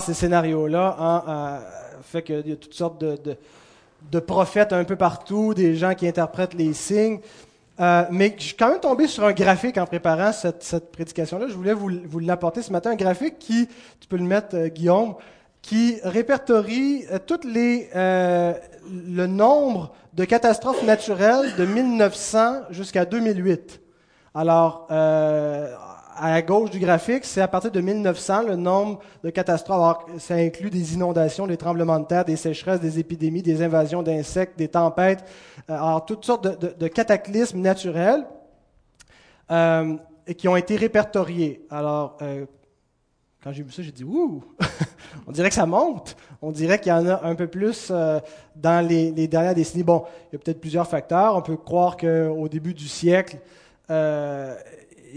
ces scénarios-là hein, euh, fait qu'il y a toutes sortes de, prophètes un peu partout, des gens qui interprètent les signes. Euh, mais je suis quand même tombé sur un graphique en préparant cette, prédication-là. Je voulais vous, l'apporter ce matin, un graphique qui, tu peux le mettre, euh, Guillaume, qui répertorie toutes les, le nombre de catastrophes naturelles de 1900 jusqu'à 2008. Alors, à gauche du graphique, c'est à partir de 1900 le nombre de catastrophes. Alors, ça inclut des inondations, des tremblements de terre, des sécheresses, des épidémies, des invasions d'insectes, des tempêtes, euh, alors toutes sortes de, cataclysmes naturels euh, qui ont été répertoriés. Alors, euh, quand j'ai vu ça, j'ai dit ouh, on dirait que ça monte. On dirait qu'il y en a un peu plus euh, dans les, dernières décennies. Bon, il y a peut-être plusieurs facteurs. On peut croire qu'au début du siècle,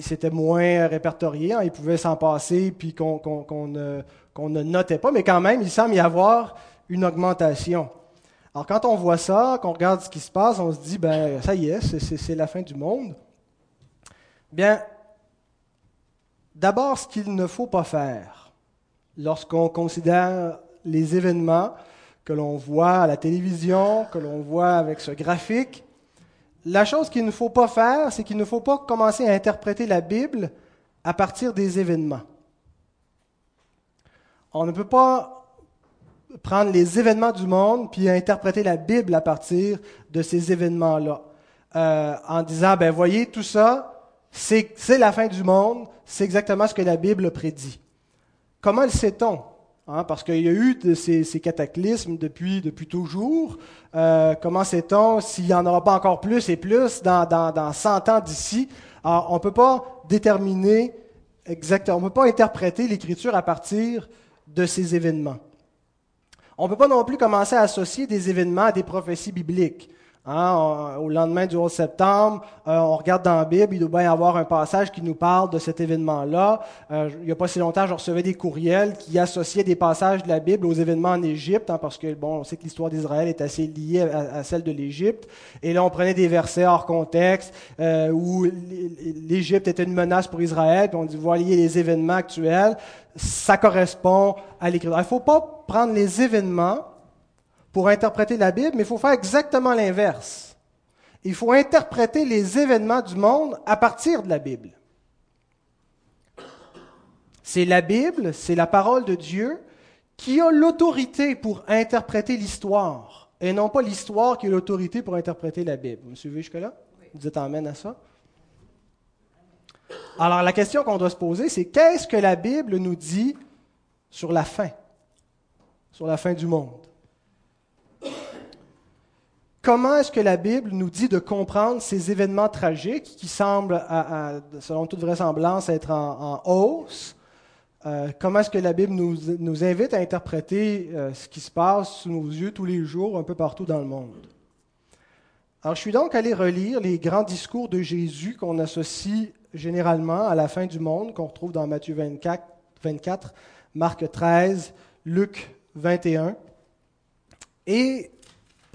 c'était moins répertorié. Hein, il pouvait s'en passer, puis qu'on qu qu ne, ne, notait pas. Mais quand même, il semble y avoir une augmentation. Alors, quand on voit ça, qu'on regarde ce qui se passe, on se dit, ben, ça y est, c'est la fin du monde. Bien, D'abord, ce qu'il ne faut pas faire lorsqu'on considère les événements que l'on voit à la télévision, que l'on voit avec ce graphique, la chose qu'il ne faut pas faire, c'est qu'il ne faut pas commencer à interpréter la Bible à partir des événements. On ne peut pas prendre les événements du monde puis interpréter la Bible à partir de ces événements-là, euh, en disant, ben voyez, tout ça, c'est la fin du monde, c'est exactement ce que la Bible prédit. Comment le sait-on? Hein? Parce qu'il y a eu ces, cataclysmes depuis, toujours. Euh, comment sait-on s'il n'y en aura pas encore plus et plus dans, dans, dans 100 ans d'ici? On ne peut pas déterminer exactement, on ne peut pas interpréter l'Écriture à partir de ces événements. On ne peut pas non plus commencer à associer des événements à des prophéties bibliques. Hein, au lendemain du 11 septembre, euh, on regarde dans la Bible, il doit bien y avoir un passage qui nous parle de cet événement-là. Euh, il n'y a pas si longtemps, je recevais des courriels qui associaient des passages de la Bible aux événements en Égypte, hein, parce que bon, on sait que l'histoire d'Israël est assez liée à, celle de l'Égypte. Et là, on prenait des versets hors contexte euh, où l'Égypte était une menace pour Israël, puis on dit voyez les événements actuels, ça correspond à l'Écriture. Il ne faut pas prendre les événements pour interpréter la Bible, mais il faut faire exactement l'inverse. Il faut interpréter les événements du monde à partir de la Bible. C'est la Bible, c'est la parole de Dieu qui a l'autorité pour interpréter l'histoire, et non pas l'histoire qui a l'autorité pour interpréter la Bible. Vous me suivez jusque-là? Vous êtes amène à ça? Alors la question qu'on doit se poser, c'est qu'est-ce que la Bible nous dit sur la fin, sur la fin du monde? Comment est-ce que la Bible nous dit de comprendre ces événements tragiques qui semblent, selon toute vraisemblance, être en, hausse? Euh, comment est-ce que la Bible nous, nous invite à interpréter euh, ce qui se passe sous nos yeux tous les jours, un peu partout dans le monde? Alors, je suis donc allé relire les grands discours de Jésus qu'on associe généralement à la fin du monde, qu'on retrouve dans Matthieu 24, 24 Marc 13, Luc 21. Et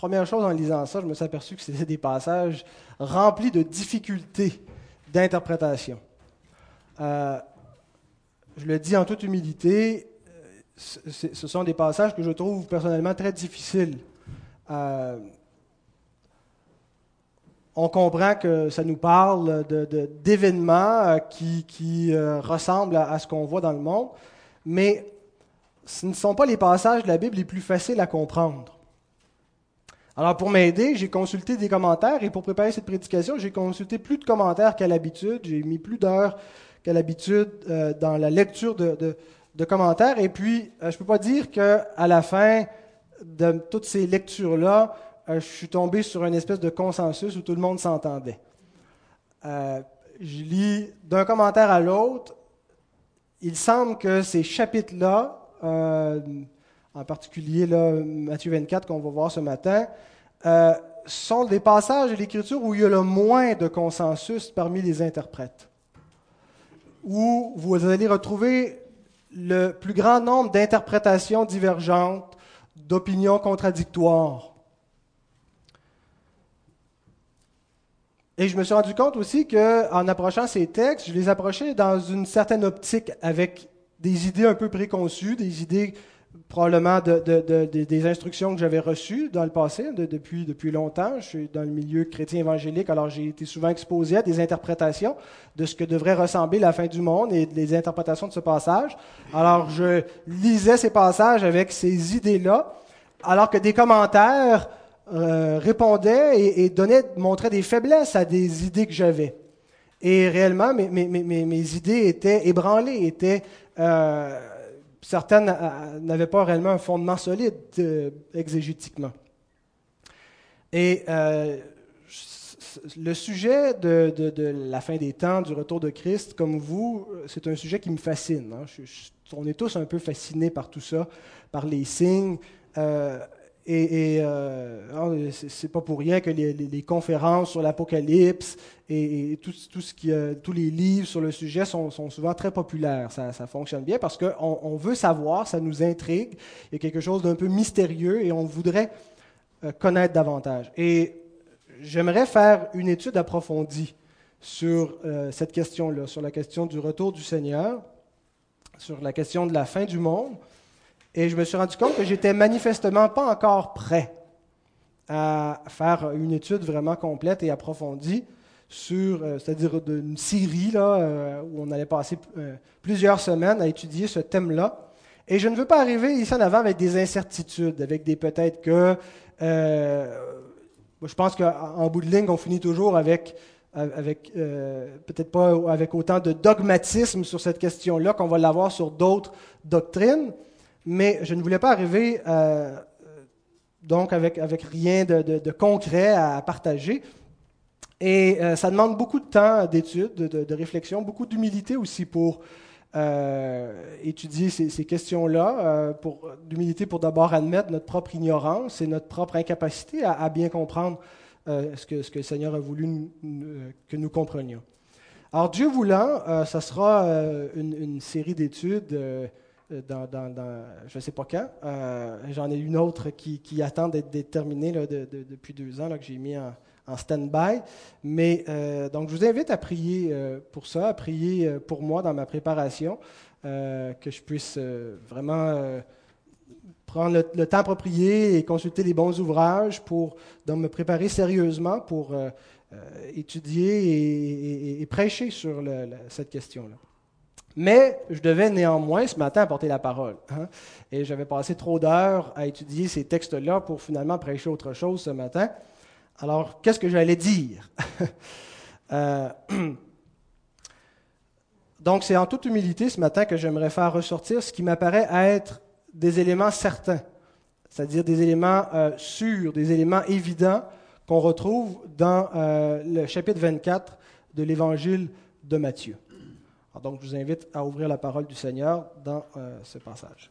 Première chose en lisant ça, je me suis aperçu que c'était des passages remplis de difficultés d'interprétation. Euh, je le dis en toute humilité, ce sont des passages que je trouve personnellement très difficiles. Euh, on comprend que ça nous parle d'événements qui, euh, ressemblent à ce qu'on voit dans le monde, mais ce ne sont pas les passages de la Bible les plus faciles à comprendre. Alors, pour m'aider, j'ai consulté des commentaires et pour préparer cette prédication, j'ai consulté plus de commentaires qu'à l'habitude. J'ai mis plus d'heures qu'à l'habitude euh, dans la lecture de, commentaires. Et puis, euh, je ne peux pas dire qu'à la fin de toutes ces lectures-là, euh, je suis tombé sur une espèce de consensus où tout le monde s'entendait. Je lis d'un commentaire à l'autre. Il semble que ces chapitres-là, en particulier là, Matthieu 24 qu'on va voir ce matin, euh, sont des passages de l'Écriture où il y a le moins de consensus parmi les interprètes, où vous allez retrouver le plus grand nombre d'interprétations divergentes, d'opinions contradictoires. Et je me suis rendu compte aussi qu'en approchant ces textes, je les approchais dans une certaine optique avec des idées un peu préconçues, des idées probablement de, des instructions que j'avais reçues dans le passé, depuis, depuis longtemps. Je suis dans le milieu chrétien évangélique, alors j'ai été souvent exposé à des interprétations de ce que devrait ressembler la fin du monde et des interprétations de ce passage. Alors je lisais ces passages avec ces idées-là, alors que des commentaires euh, répondaient et, donnaient, montraient des faiblesses à des idées que j'avais. Et réellement, mes, mes, mes, mes, idées étaient ébranlées, étaient... Euh, certaines euh, n'avaient pas réellement un fondement solide euh, exégétiquement. Et euh, le sujet de, la fin des temps, du retour de Christ, comme vous, c'est un sujet qui me fascine. Hein. on est tous un peu fascinés par tout ça, par les signes. Et, et euh, c'est pas pour rien que les, conférences sur l'Apocalypse et, tout, ce qui, tous les livres sur le sujet sont, souvent très populaires. Ça, fonctionne bien parce qu'on on veut savoir, ça nous intrigue. Il y a quelque chose d'un peu mystérieux et on voudrait euh, connaître davantage. Et j'aimerais faire une étude approfondie sur euh, cette question-là, sur la question du retour du Seigneur, sur la question de la fin du monde. Et je me suis rendu compte que j'étais manifestement pas encore prêt à faire une étude vraiment complète et approfondie sur, euh, c'est-à-dire une série là, euh, où on allait passer euh, plusieurs semaines à étudier ce thème-là. Et je ne veux pas arriver ici en avant avec des incertitudes, avec des peut-être que. je pense qu'en bout de ligne, on finit toujours avec, avec peut-être pas avec autant de dogmatisme sur cette question-là qu'on va l'avoir sur d'autres doctrines. Mais je ne voulais pas arriver euh, donc avec, avec rien de, concret à partager. Et euh, ça demande beaucoup de temps d'étude, de, réflexion, beaucoup d'humilité aussi pour euh, étudier ces, questions-là, d'humilité pour d'abord admettre notre propre ignorance et notre propre incapacité à, bien comprendre ce, que, ce que le Seigneur a voulu que nous comprenions. Alors Dieu voulant, ça sera une, série d'études dans, je ne sais pas quand. Euh, j'en ai une autre qui, attend d'être déterminée depuis deux ans, que j'ai mis en, stand-by. Mais euh, donc, je vous invite à prier euh, pour ça, à prier pour moi dans ma préparation, que je puisse vraiment prendre le, temps approprié et consulter les bons ouvrages pour donc, me préparer sérieusement pour étudier et, prêcher sur cette question-là. Mais je devais néanmoins ce matin apporter la parole. Hein. Et j'avais passé trop d'heures à étudier ces textes-là pour finalement prêcher autre chose ce matin. Alors, qu'est-ce que j'allais dire? Euh, Donc, c'est en toute humilité ce matin que j'aimerais faire ressortir ce qui m'apparaît être des éléments certains, c'est-à-dire des éléments euh, sûrs, des éléments évidents qu'on retrouve dans euh, le chapitre 24 de l'évangile de Matthieu donc, je vous invite à ouvrir la parole du Seigneur dans euh, ce passage.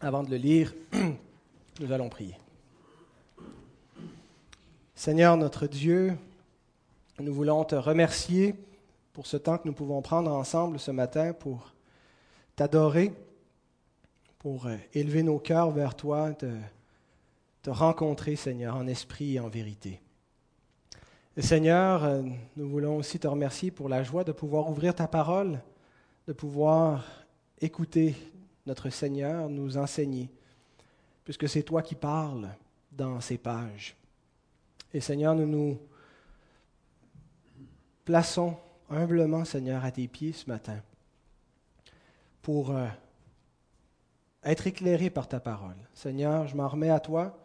Avant de le lire, nous allons prier. Seigneur notre Dieu, nous voulons te remercier pour ce temps que nous pouvons prendre ensemble ce matin pour t'adorer, pour euh, élever nos cœurs vers toi, te, te rencontrer, Seigneur, en esprit et en vérité. Seigneur, euh, nous voulons aussi te remercier pour la joie de pouvoir ouvrir ta parole, de pouvoir écouter notre Seigneur nous enseigner, puisque c'est toi qui parles dans ces pages. Et Seigneur, nous nous plaçons humblement, Seigneur, à tes pieds ce matin pour euh, être éclairés par ta parole. Seigneur, je m'en remets à toi.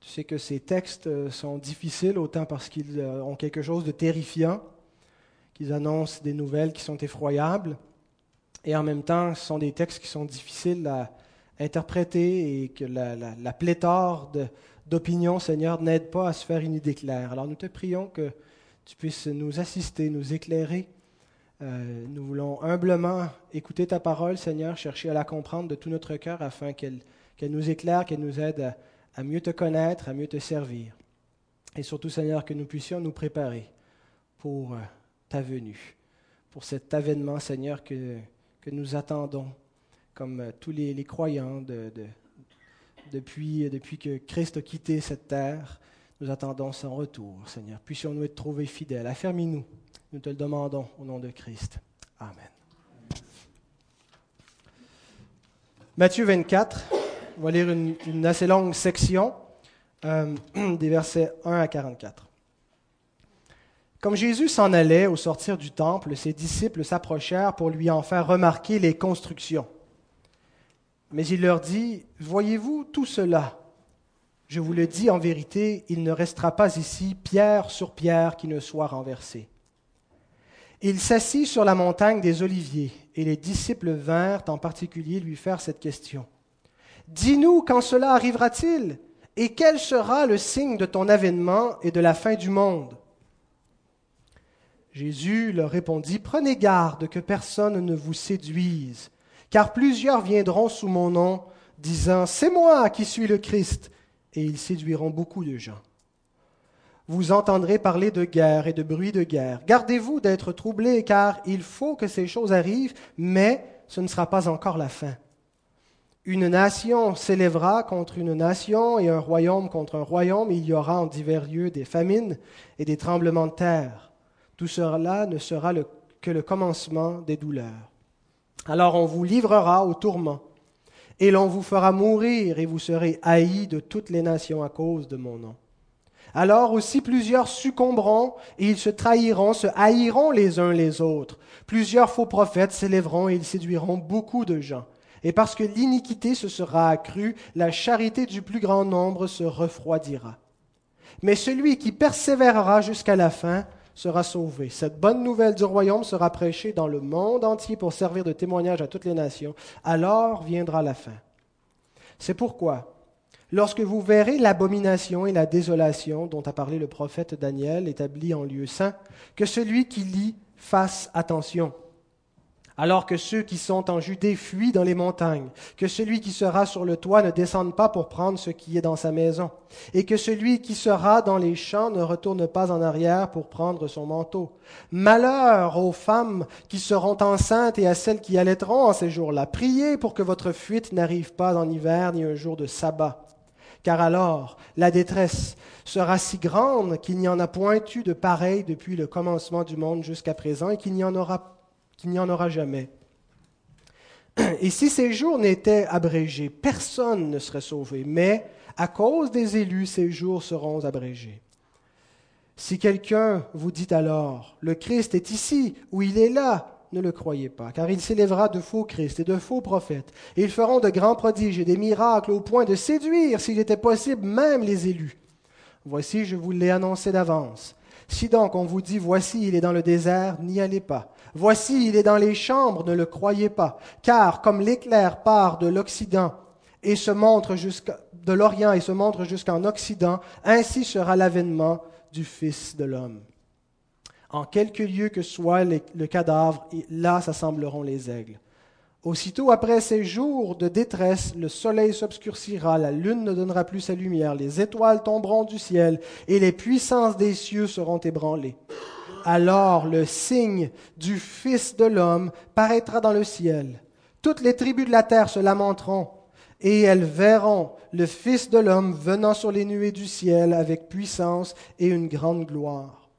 Tu sais que ces textes euh, sont difficiles autant parce qu'ils euh, ont quelque chose de terrifiant, qu'ils annoncent des nouvelles qui sont effroyables, et en même temps, ce sont des textes qui sont difficiles à interpréter et que la, pléthore d'opinions, Seigneur, n'aide pas à se faire une idée claire. Alors nous te prions que tu puisses nous assister, nous éclairer. Euh, nous voulons humblement écouter ta parole, Seigneur, chercher à la comprendre de tout notre cœur afin qu'elle nous éclaire, qu'elle nous aide à à mieux te connaître, à mieux te servir. Et surtout, Seigneur, que nous puissions nous préparer pour euh, ta venue, pour cet avènement, Seigneur, que, nous attendons, comme euh, tous les, croyants depuis, euh, depuis que Christ a quitté cette terre. Nous attendons son retour, Seigneur. Puissions-nous être trouvés fidèles. Affermis-nous. Nous te le demandons au nom de Christ. Amen. Matthieu 24 on va lire une, assez longue section, euh, des versets 1 à 44. Comme Jésus s'en allait au sortir du temple, ses disciples s'approchèrent pour lui en faire remarquer les constructions. Mais il leur dit, Voyez-vous tout cela? Je vous le dis en vérité, il ne restera pas ici pierre sur pierre qui ne soit renversée. Il s'assit sur la montagne des Oliviers, et les disciples vinrent en particulier lui faire cette question. Dis-nous quand cela arrivera-t-il, et quel sera le signe de ton avènement et de la fin du monde? Jésus leur répondit, Prenez garde que personne ne vous séduise, car plusieurs viendront sous mon nom, disant, C'est moi qui suis le Christ, et ils séduiront beaucoup de gens vous entendrez parler de guerre et de bruit de guerre. Gardez-vous d'être troublés, car il faut que ces choses arrivent, mais ce ne sera pas encore la fin. Une nation s'élèvera contre une nation et un royaume contre un royaume, il y aura en divers lieux des famines et des tremblements de terre. Tout cela ne sera que le commencement des douleurs. Alors on vous livrera au tourment, et l'on vous fera mourir, et vous serez haïs de toutes les nations à cause de mon nom. Alors aussi plusieurs succomberont et ils se trahiront, se haïront les uns les autres. Plusieurs faux prophètes s'élèveront et ils séduiront beaucoup de gens. Et parce que l'iniquité se sera accrue, la charité du plus grand nombre se refroidira. Mais celui qui persévérera jusqu'à la fin sera sauvé. Cette bonne nouvelle du royaume sera prêchée dans le monde entier pour servir de témoignage à toutes les nations. Alors viendra la fin. C'est pourquoi Lorsque vous verrez l'abomination et la désolation dont a parlé le prophète Daniel établie en lieu saint, que celui qui lit fasse attention. Alors que ceux qui sont en Judée fuient dans les montagnes, que celui qui sera sur le toit ne descende pas pour prendre ce qui est dans sa maison, et que celui qui sera dans les champs ne retourne pas en arrière pour prendre son manteau. Malheur aux femmes qui seront enceintes et à celles qui allaiteront en ces jours-là. Priez pour que votre fuite n'arrive pas en hiver ni un jour de sabbat car alors la détresse sera si grande qu'il n'y en a point eu de pareil depuis le commencement du monde jusqu'à présent et qu'il n'y en aura, qu'il n'y en aura jamais. Et si ces jours n'étaient abrégés, personne ne serait sauvé, mais à cause des élus, ces jours seront abrégés. Si quelqu'un vous dit alors, le Christ est ici ou il est là, ne le croyez pas, car il s'élèvera de faux Christ et de faux prophètes, et ils feront de grands prodiges et des miracles au point de séduire, s'il était possible, même les élus. Voici, je vous l'ai annoncé d'avance. Si donc on vous dit, voici, il est dans le désert, n'y allez pas. Voici, il est dans les chambres, ne le croyez pas, car comme l'éclair part de l'Occident et se montre jusqu'à, de l'Orient et se montre jusqu'en Occident, ainsi sera l'avènement du Fils de l'homme. En quelque lieu que soit le cadavre, là s'assembleront les aigles. Aussitôt après ces jours de détresse, le soleil s'obscurcira, la lune ne donnera plus sa lumière, les étoiles tomberont du ciel, et les puissances des cieux seront ébranlées. Alors le signe du Fils de l'homme paraîtra dans le ciel. Toutes les tribus de la terre se lamenteront, et elles verront le Fils de l'homme venant sur les nuées du ciel avec puissance et une grande gloire.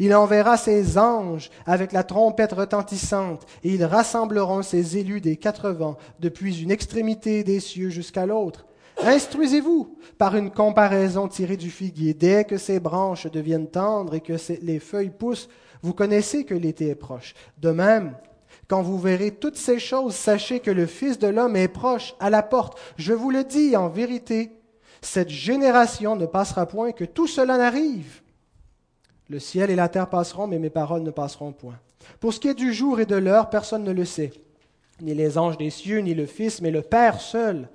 Il enverra ses anges avec la trompette retentissante, et ils rassembleront ses élus des quatre vents, depuis une extrémité des cieux jusqu'à l'autre. Instruisez-vous par une comparaison tirée du figuier. Dès que ses branches deviennent tendres et que les feuilles poussent, vous connaissez que l'été est proche. De même, quand vous verrez toutes ces choses, sachez que le Fils de l'homme est proche, à la porte. Je vous le dis en vérité, cette génération ne passera point que tout cela n'arrive. Le ciel et la terre passeront, mais mes paroles ne passeront point. Pour ce qui est du jour et de l'heure, personne ne le sait, ni les anges des cieux, ni le Fils, mais le Père seul.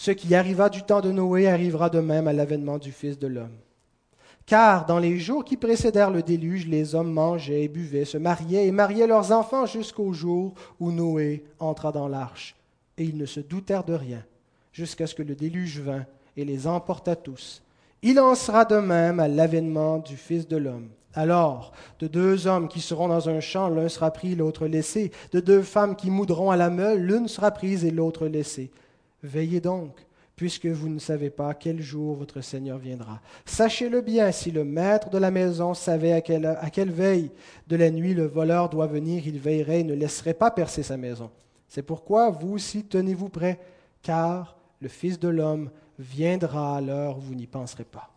Ce qui arriva du temps de Noé arrivera de même à l'avènement du Fils de l'homme. Car dans les jours qui précédèrent le déluge, les hommes mangeaient et buvaient, se mariaient et mariaient leurs enfants jusqu'au jour où Noé entra dans l'arche. Et ils ne se doutèrent de rien, jusqu'à ce que le déluge vînt et les emporta tous. Il en sera de même à l'avènement du Fils de l'homme. Alors, de deux hommes qui seront dans un champ, l'un sera pris, l'autre laissé. De deux femmes qui moudront à la meule, l'une sera prise et l'autre laissée. Veillez donc, puisque vous ne savez pas quel jour votre Seigneur viendra. Sachez-le bien, si le maître de la maison savait à quelle, veille de la nuit le voleur doit venir, il veillerait et ne laisserait pas percer sa maison. C'est pourquoi vous aussi tenez-vous prêts, car le Fils de l'homme viendra à l'heure où vous n'y penserez pas.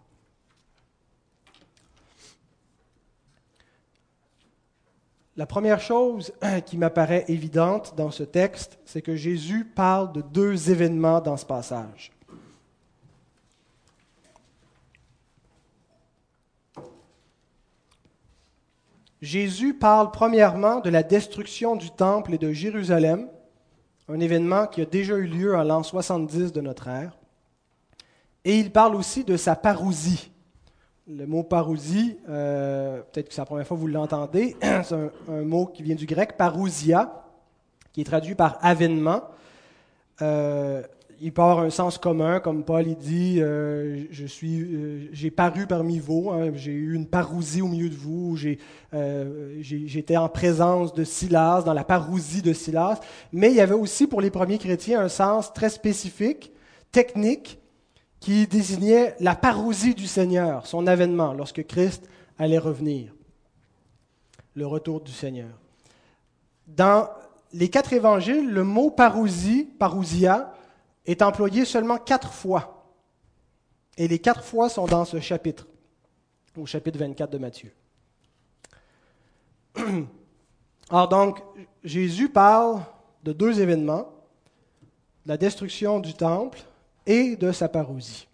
La première chose qui m'apparaît évidente dans ce texte, c'est que Jésus parle de deux événements dans ce passage. Jésus parle premièrement de la destruction du temple et de Jérusalem, un événement qui a déjà eu lieu en l'an 70 de notre ère. Et il parle aussi de sa parousie. Le mot parousie, euh, peut-être que c'est la première fois que vous l'entendez, c'est un, mot qui vient du grec parousia, qui est traduit par avènement. Euh, il peut avoir un sens commun, comme Paul il dit, euh, je suis, j'ai paru parmi vous, hein, j'ai eu une parousie au milieu de vous, j'étais en présence de Silas, dans la parousie de Silas. Mais il y avait aussi pour les premiers chrétiens un sens très spécifique, technique, qui désignait la parousie du Seigneur, son avènement, lorsque Christ allait revenir, le retour du Seigneur. Dans les quatre évangiles, le mot parousie, parousia, est employé seulement quatre fois. Et les quatre fois sont dans ce chapitre, au chapitre 24 de Matthieu. Alors donc, Jésus parle de deux événements, la destruction du temple et de sa parousie.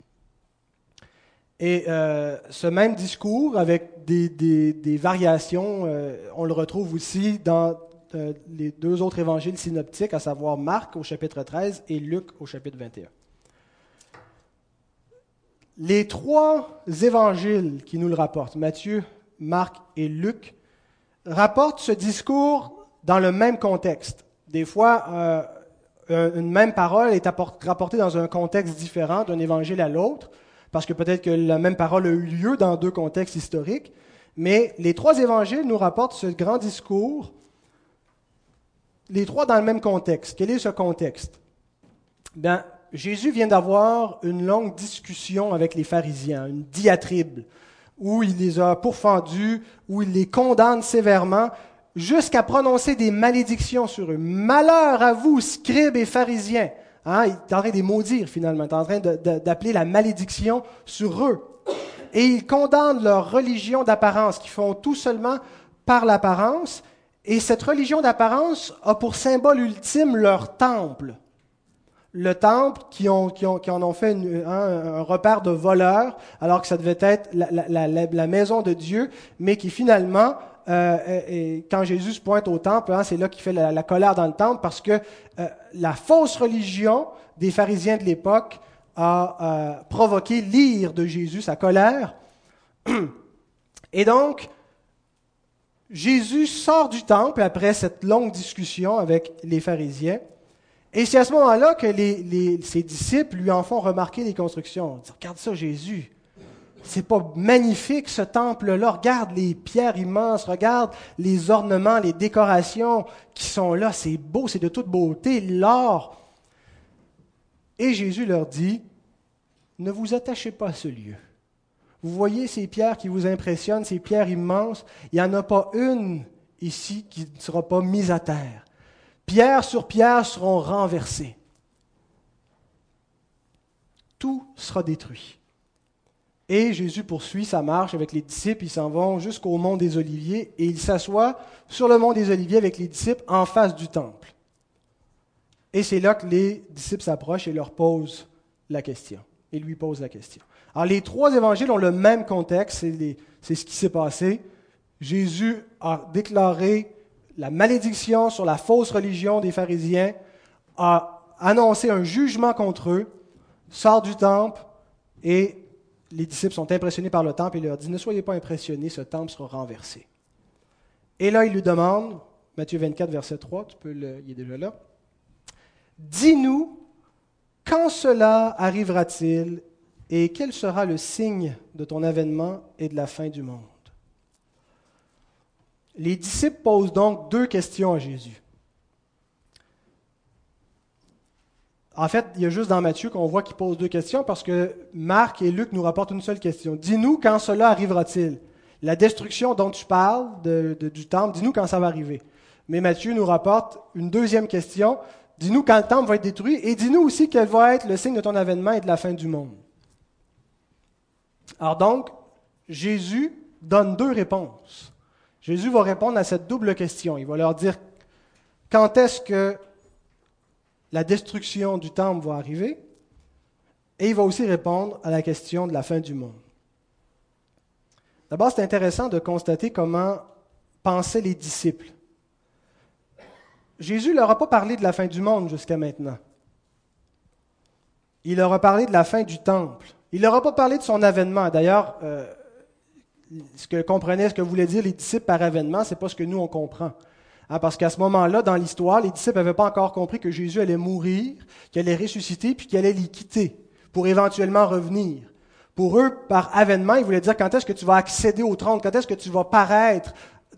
Et euh, ce même discours, avec des, variations, euh, on le retrouve aussi dans euh, les deux autres évangiles synoptiques, à savoir Marc au chapitre 13 et Luc au chapitre 21. Les trois évangiles qui nous le rapportent, Matthieu, Marc et Luc, rapportent ce discours dans le même contexte. Des fois, une même parole est rapportée dans un contexte différent d'un évangile à l'autre, parce que peut-être que la même parole a eu lieu dans deux contextes historiques, mais les trois évangiles nous rapportent ce grand discours les trois dans le même contexte. Quel est ce contexte? Ben, Jésus vient d'avoir une longue discussion avec les pharisiens, une diatribe, où il les a pourfendus, où il les condamne sévèrement, jusqu'à prononcer des malédictions sur eux. Malheur à vous, scribes et pharisiens. Hein, il est en train de les maudire finalement, il est en train d'appeler la malédiction sur eux. Et il condamne leur religion d'apparence, qui font tout seulement par l'apparence, et cette religion d'apparence a pour symbole ultime leur temple. Le temple qui, en ont fait un, repère de voleurs, alors que ça devait être la, maison de Dieu, mais qui finalement, euh, et, quand Jésus se pointe au temple, hein, c'est là qu'il fait la, colère dans le temple, parce que euh, la fausse religion des pharisiens de l'époque a euh, provoqué l'ire de Jésus, sa colère. Et donc, Jésus sort du temple après cette longue discussion avec les pharisiens. Et c'est à ce moment-là que ses disciples lui en font remarquer les constructions. Ils regarde ça, Jésus. C'est pas magnifique ce temple-là. Regarde les pierres immenses, regarde les ornements, les décorations qui sont là. C'est beau, c'est de toute beauté, l'or. Et Jésus leur dit, ne vous attachez pas à ce lieu. Vous voyez ces pierres qui vous impressionnent, ces pierres immenses, il n'y en a pas une ici qui ne sera pas mise à terre. Pierre sur pierre seront renversées. Tout sera détruit. Et Jésus poursuit sa marche avec les disciples, ils s'en vont jusqu'au mont des Oliviers et il s'assoit sur le mont des Oliviers avec les disciples en face du temple. Et c'est là que les disciples s'approchent et leur posent la question. Et lui posent la question. Alors, les trois évangiles ont le même contexte, c'est ce qui s'est passé. Jésus a déclaré la malédiction sur la fausse religion des pharisiens, a annoncé un jugement contre eux, sort du temple et les disciples sont impressionnés par le temple et leur dit, ne soyez pas impressionnés, ce temple sera renversé. Et là, il lui demande, Matthieu 24, verset 3, tu peux le, il est déjà là, dis-nous, quand cela arrivera-t-il et quel sera le signe de ton avènement et de la fin du monde? Les disciples posent donc deux questions à Jésus. En fait, il y a juste dans Matthieu qu'on voit qu'il pose deux questions parce que Marc et Luc nous rapportent une seule question. Dis-nous quand cela arrivera-t-il? La destruction dont tu parles du temple, dis-nous quand ça va arriver. Mais Matthieu nous rapporte une deuxième question. Dis-nous quand le temple va être détruit et dis-nous aussi quel va être le signe de ton avènement et de la fin du monde. Alors donc, Jésus donne deux réponses. Jésus va répondre à cette double question. Il va leur dire quand est-ce que la destruction du temple va arriver et il va aussi répondre à la question de la fin du monde. D'abord, c'est intéressant de constater comment pensaient les disciples. Jésus ne leur a pas parlé de la fin du monde jusqu'à maintenant. Il leur a parlé de la fin du temple. Il ne leur a pas parlé de son avènement. D'ailleurs, euh, ce que comprenaient, ce que voulaient dire les disciples par avènement, ce n'est pas ce que nous on comprend. Hein, parce qu'à ce moment-là, dans l'histoire, les disciples n'avaient pas encore compris que Jésus allait mourir, qu'il allait ressusciter, puis qu'il allait les quitter pour éventuellement revenir. Pour eux, par avènement, ils voulaient dire quand est-ce que tu vas accéder au trône, quand est-ce que tu vas paraître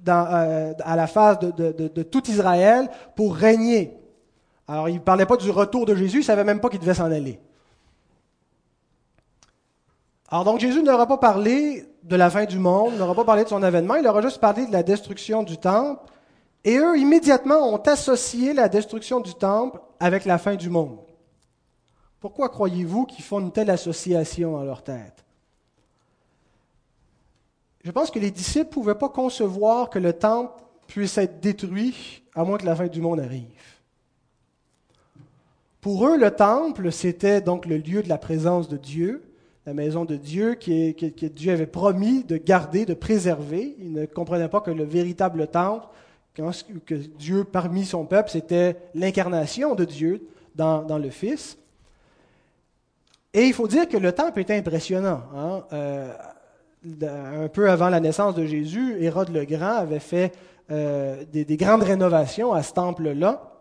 euh, à la face de, tout Israël pour régner? Alors, ils ne parlaient pas du retour de Jésus, ils ne savaient même pas qu'il devait s'en aller. Alors donc Jésus n'aura pas parlé de la fin du monde, n'aura pas parlé de son avènement, il aura juste parlé de la destruction du temple. Et eux, immédiatement, ont associé la destruction du temple avec la fin du monde. Pourquoi croyez-vous qu'ils font une telle association à leur tête? Je pense que les disciples ne pouvaient pas concevoir que le temple puisse être détruit à moins que la fin du monde arrive. Pour eux, le temple, c'était donc le lieu de la présence de Dieu, la maison de Dieu que, Dieu avait promis de garder, de préserver. Ils ne comprenaient pas que le véritable temple, que Dieu parmi son peuple, c'était l'incarnation de Dieu dans, le Fils. Et il faut dire que le temple était impressionnant. Hein. Euh, un peu avant la naissance de Jésus, Hérode le Grand avait fait euh, des, grandes rénovations à ce temple-là.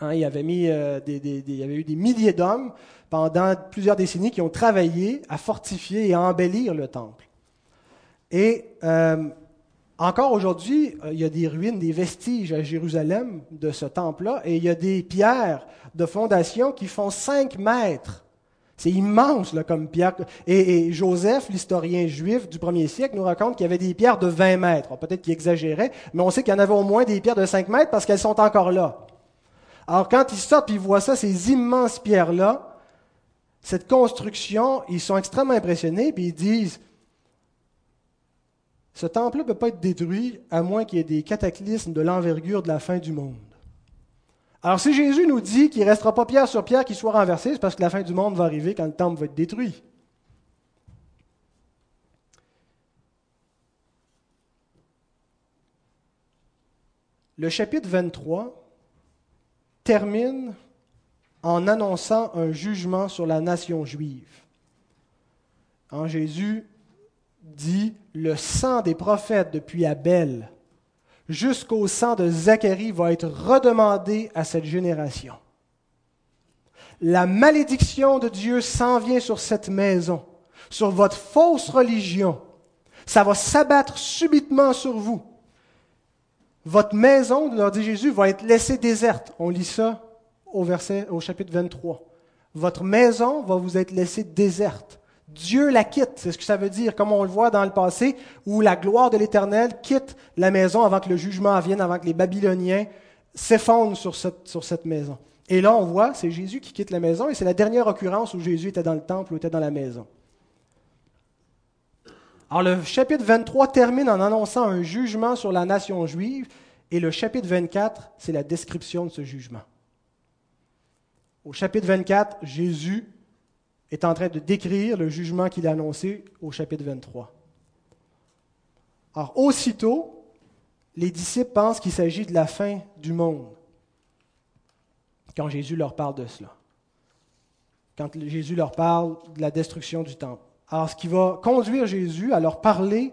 Hein, il, euh, il y avait eu des milliers d'hommes pendant plusieurs décennies qui ont travaillé à fortifier et à embellir le temple. Et encore aujourd'hui, euh, il y a des ruines, des vestiges à Jérusalem de ce temple-là, et il y a des pierres de fondation qui font 5 mètres. C'est immense là, comme pierre. Et, Joseph, l'historien juif du premier siècle, nous raconte qu'il y avait des pierres de 20 mètres. Peut-être qu'il exagérait, mais on sait qu'il y en avait au moins des pierres de 5 mètres parce qu'elles sont encore là. Alors quand ils sortent et ils voient ça, ces immenses pierres-là, cette construction, ils sont extrêmement impressionnés, puis ils disent, ce temple-là ne peut pas être détruit à moins qu'il y ait des cataclysmes de l'envergure de la fin du monde. Alors si Jésus nous dit qu'il ne restera pas pierre sur pierre qui soit renversé, c'est parce que la fin du monde va arriver quand le temple va être détruit. Le chapitre 23 termine en annonçant un jugement sur la nation juive. En Jésus dit, le sang des prophètes depuis Abel jusqu'au sang de Zacharie va être redemandé à cette génération. La malédiction de Dieu s'en vient sur cette maison, sur votre fausse religion. Ça va s'abattre subitement sur vous. Votre maison, leur dit Jésus, va être laissée déserte. On lit ça au, verset, au chapitre 23. Votre maison va vous être laissée déserte. Dieu la quitte, c'est ce que ça veut dire, comme on le voit dans le passé, où la gloire de l'Éternel quitte la maison avant que le jugement vienne, avant que les Babyloniens s'effondrent sur cette, maison. Et là, on voit, c'est Jésus qui quitte la maison, et c'est la dernière occurrence où Jésus était dans le temple ou était dans la maison. Alors le chapitre 23 termine en annonçant un jugement sur la nation juive, et le chapitre 24, c'est la description de ce jugement. Au chapitre 24, Jésus est en train de décrire le jugement qu'il a annoncé au chapitre 23. Alors, aussitôt, les disciples pensent qu'il s'agit de la fin du monde quand Jésus leur parle de cela. Quand Jésus leur parle de la destruction du temple. Alors, ce qui va conduire Jésus à leur parler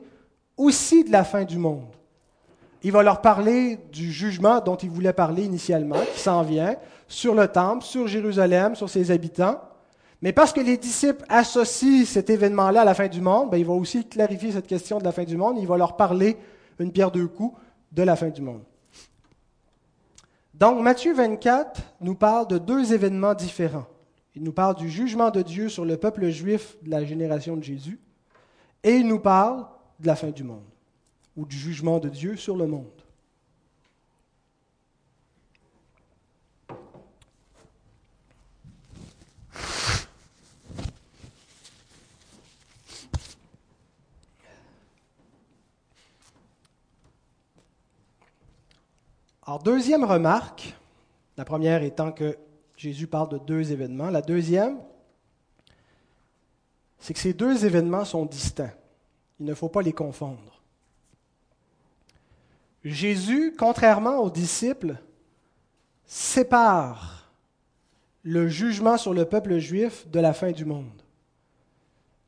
aussi de la fin du monde. Il va leur parler du jugement dont il voulait parler initialement, qui s'en vient, sur le temple, sur Jérusalem, sur ses habitants. Mais parce que les disciples associent cet événement-là à la fin du monde, ben, il va aussi clarifier cette question de la fin du monde. Il va leur parler, une pierre deux coups, de la fin du monde. Donc Matthieu 24 nous parle de deux événements différents. Il nous parle du jugement de Dieu sur le peuple juif de la génération de Jésus, et il nous parle de la fin du monde ou du jugement de Dieu sur le monde. Alors, deuxième remarque, la première étant que Jésus parle de deux événements. La deuxième, c'est que ces deux événements sont distincts. Il ne faut pas les confondre. Jésus, contrairement aux disciples, sépare le jugement sur le peuple juif de la fin du monde.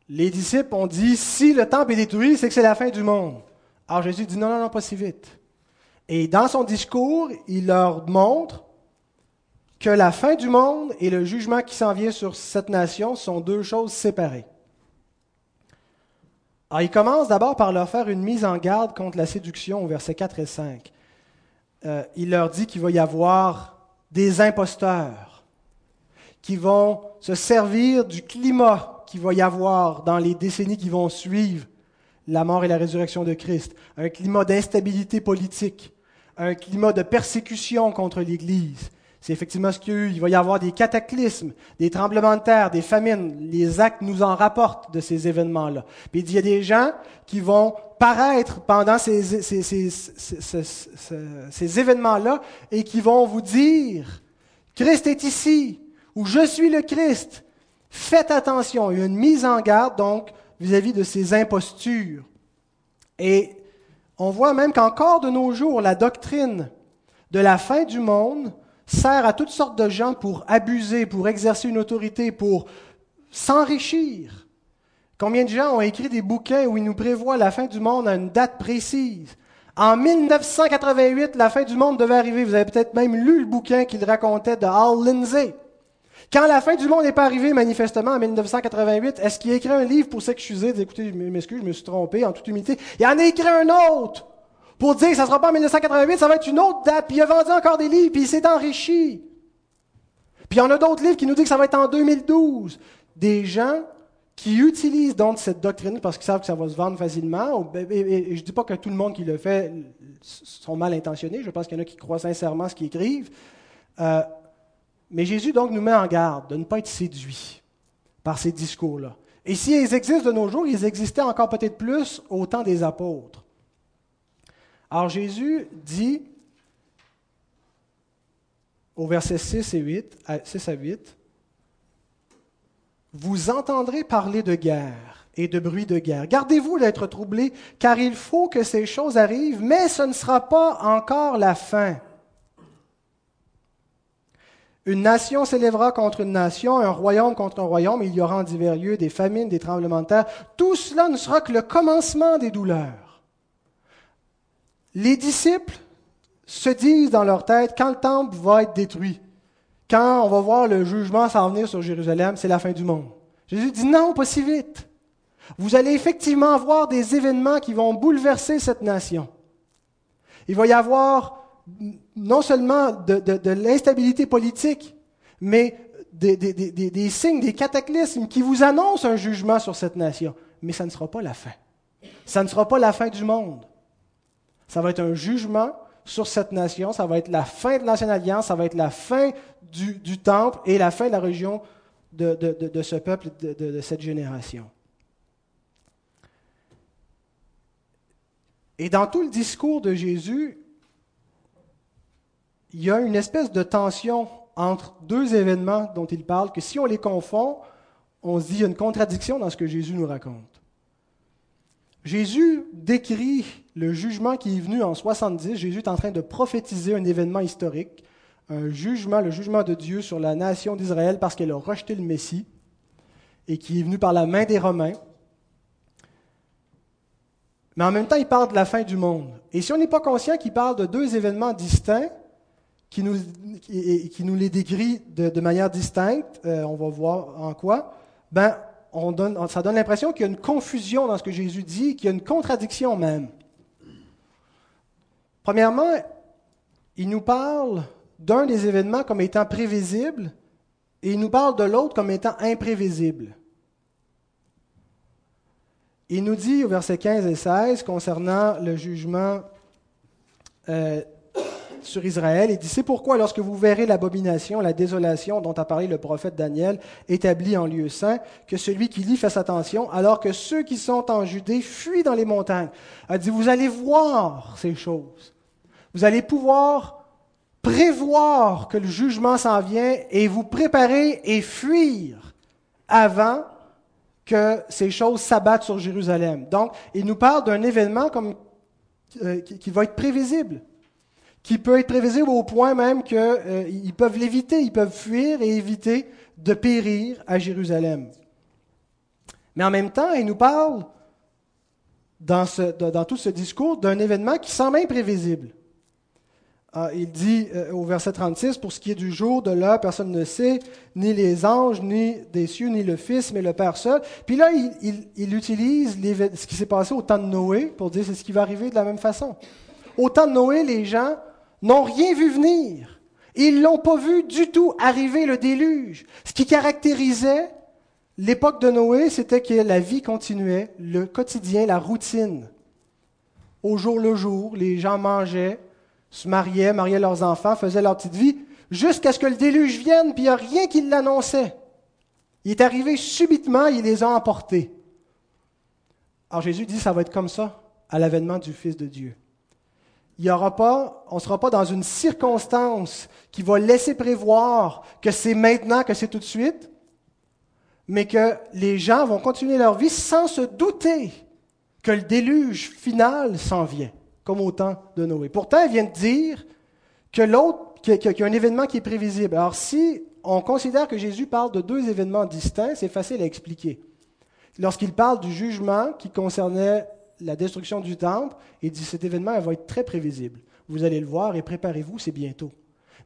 Les disciples ont dit, si le temple est détruit, c'est que c'est la fin du monde. Alors Jésus dit, non, non, non, pas si vite. Et dans son discours, il leur montre que la fin du monde et le jugement qui s'en vient sur cette nation sont deux choses séparées. Alors, il commence d'abord par leur faire une mise en garde contre la séduction au verset 4 et 5. Euh, il leur dit qu'il va y avoir des imposteurs qui vont se servir du climat qu'il va y avoir dans les décennies qui vont suivre la mort et la résurrection de Christ, un climat d'instabilité politique, un climat de persécution contre l'Église, c'est effectivement ce qu'il y a eu. Il va y avoir des cataclysmes, des tremblements de terre, des famines. Les actes nous en rapportent de ces événements-là. Puis il y a des gens qui vont paraître pendant ces, événements-là et qui vont vous dire, Christ est ici, ou je suis le Christ. Faites attention. Il y a une mise en garde, donc, vis-à-vis -vis de ces impostures. Et on voit même qu'encore de nos jours, la doctrine de la fin du monde sert à toutes sortes de gens pour abuser, pour exercer une autorité, pour s'enrichir. Combien de gens ont écrit des bouquins où ils nous prévoient la fin du monde à une date précise? En 1988, la fin du monde devait arriver. Vous avez peut-être même lu le bouquin qu'il racontait de Hal Lindsey. Quand la fin du monde n'est pas arrivée, manifestement, en 1988, est-ce qu'il a écrit un livre pour s'excuser, d'écouter, je m'excuse, je me suis trompé, en toute humilité? Il en a écrit un autre! pour dire que ça ne sera pas en 1988, ça va être une autre date. Puis il a vendu encore des livres, puis il s'est enrichi. Puis il y en a d'autres livres qui nous disent que ça va être en 2012. Des gens qui utilisent donc cette doctrine parce qu'ils savent que ça va se vendre facilement. Et je ne dis pas que tout le monde qui le fait sont mal intentionnés. Je pense qu'il y en a qui croient sincèrement ce qu'ils écrivent. Euh, mais Jésus donc nous met en garde de ne pas être séduit par ces discours-là. Et si ils existent de nos jours, ils existaient encore peut-être plus au temps des apôtres. Alors Jésus dit au verset 6 et 8, 6 à 8, Vous entendrez parler de guerre et de bruit de guerre. Gardez-vous d'être troublés, car il faut que ces choses arrivent, mais ce ne sera pas encore la fin. Une nation s'élèvera contre une nation, un royaume contre un royaume, il y aura en divers lieux des famines, des tremblements de terre. Tout cela ne sera que le commencement des douleurs. Les disciples se disent dans leur tête, quand le temple va être détruit, quand on va voir le jugement s'en venir sur Jérusalem, c'est la fin du monde. Jésus dit non, pas si vite. Vous allez effectivement voir des événements qui vont bouleverser cette nation. Il va y avoir non seulement de, l'instabilité politique, mais des, signes, des cataclysmes qui vous annoncent un jugement sur cette nation. Mais ça ne sera pas la fin. Ça ne sera pas la fin du monde. Ça va être un jugement sur cette nation, ça va être la fin de l'ancienne alliance, ça va être la fin du, temple et la fin de la religion de, de ce peuple, de, cette génération. Et dans tout le discours de Jésus, il y a une espèce de tension entre deux événements dont il parle, que si on les confond, on se dit qu'il y a une contradiction dans ce que Jésus nous raconte. Jésus décrit le jugement qui est venu en 70. Jésus est en train de prophétiser un événement historique, un jugement, le jugement de Dieu sur la nation d'Israël parce qu'elle a rejeté le Messie et qui est venu par la main des Romains. Mais en même temps, il parle de la fin du monde. Et si on n'est pas conscient qu'il parle de deux événements distincts, qui nous, les décrit de, manière distincte, euh, on va voir en quoi, ben, ça donne l'impression qu'il y a une confusion dans ce que Jésus dit, qu'il y a une contradiction même. Premièrement, il nous parle d'un des événements comme étant prévisible et il nous parle de l'autre comme étant imprévisible. Il nous dit au verset 15 et 16 concernant le jugement euh, sur Israël. Il dit, c'est pourquoi lorsque vous verrez l'abomination, la désolation dont a parlé le prophète Daniel, établie en lieu saint, que celui qui lit fasse attention, alors que ceux qui sont en Judée fuient dans les montagnes. Il dit, vous allez voir ces choses. Vous allez pouvoir prévoir que le jugement s'en vient et vous préparer et fuir avant que ces choses s'abattent sur Jérusalem. Donc, il nous parle d'un événement comme, euh, qui, va être prévisible, qui peut être prévisible au point même qu'ils euh, peuvent l'éviter, ils peuvent fuir et éviter de périr à Jérusalem. Mais en même temps, il nous parle dans, tout ce discours d'un événement qui semble imprévisible. Ah, il dit euh, au verset 36, Pour ce qui est du jour, de l'heure, personne ne sait, ni les anges, ni des cieux, ni le Fils, mais le Père seul. Puis là, il, utilise ce qui s'est passé au temps de Noé pour dire c'est ce qui va arriver de la même façon. Au temps de Noé, les gens n'ont rien vu venir. Ils l'ont pas vu du tout arriver le déluge. Ce qui caractérisait l'époque de Noé, c'était que la vie continuait, le quotidien, la routine. Au jour le jour, les gens mangeaient, se mariaient, mariaient leurs enfants, faisaient leur petite vie, jusqu'à ce que le déluge vienne, puis il n'y a rien qui l'annonçait. Il est arrivé subitement, il les a emportés. Alors Jésus dit, ça va être comme ça à l'avènement du Fils de Dieu. Il y aura pas, on ne sera pas dans une circonstance qui va laisser prévoir que c'est maintenant, que c'est tout de suite, mais que les gens vont continuer leur vie sans se douter que le déluge final s'en vient comme au temps de Noé. Pourtant, il vient de dire que l'autre, qu'il y a un événement qui est prévisible. Alors, si on considère que Jésus parle de deux événements distincts, c'est facile à expliquer. Lorsqu'il parle du jugement qui concernait la destruction du temple, il dit cet événement va être très prévisible. Vous allez le voir et préparez-vous, c'est bientôt.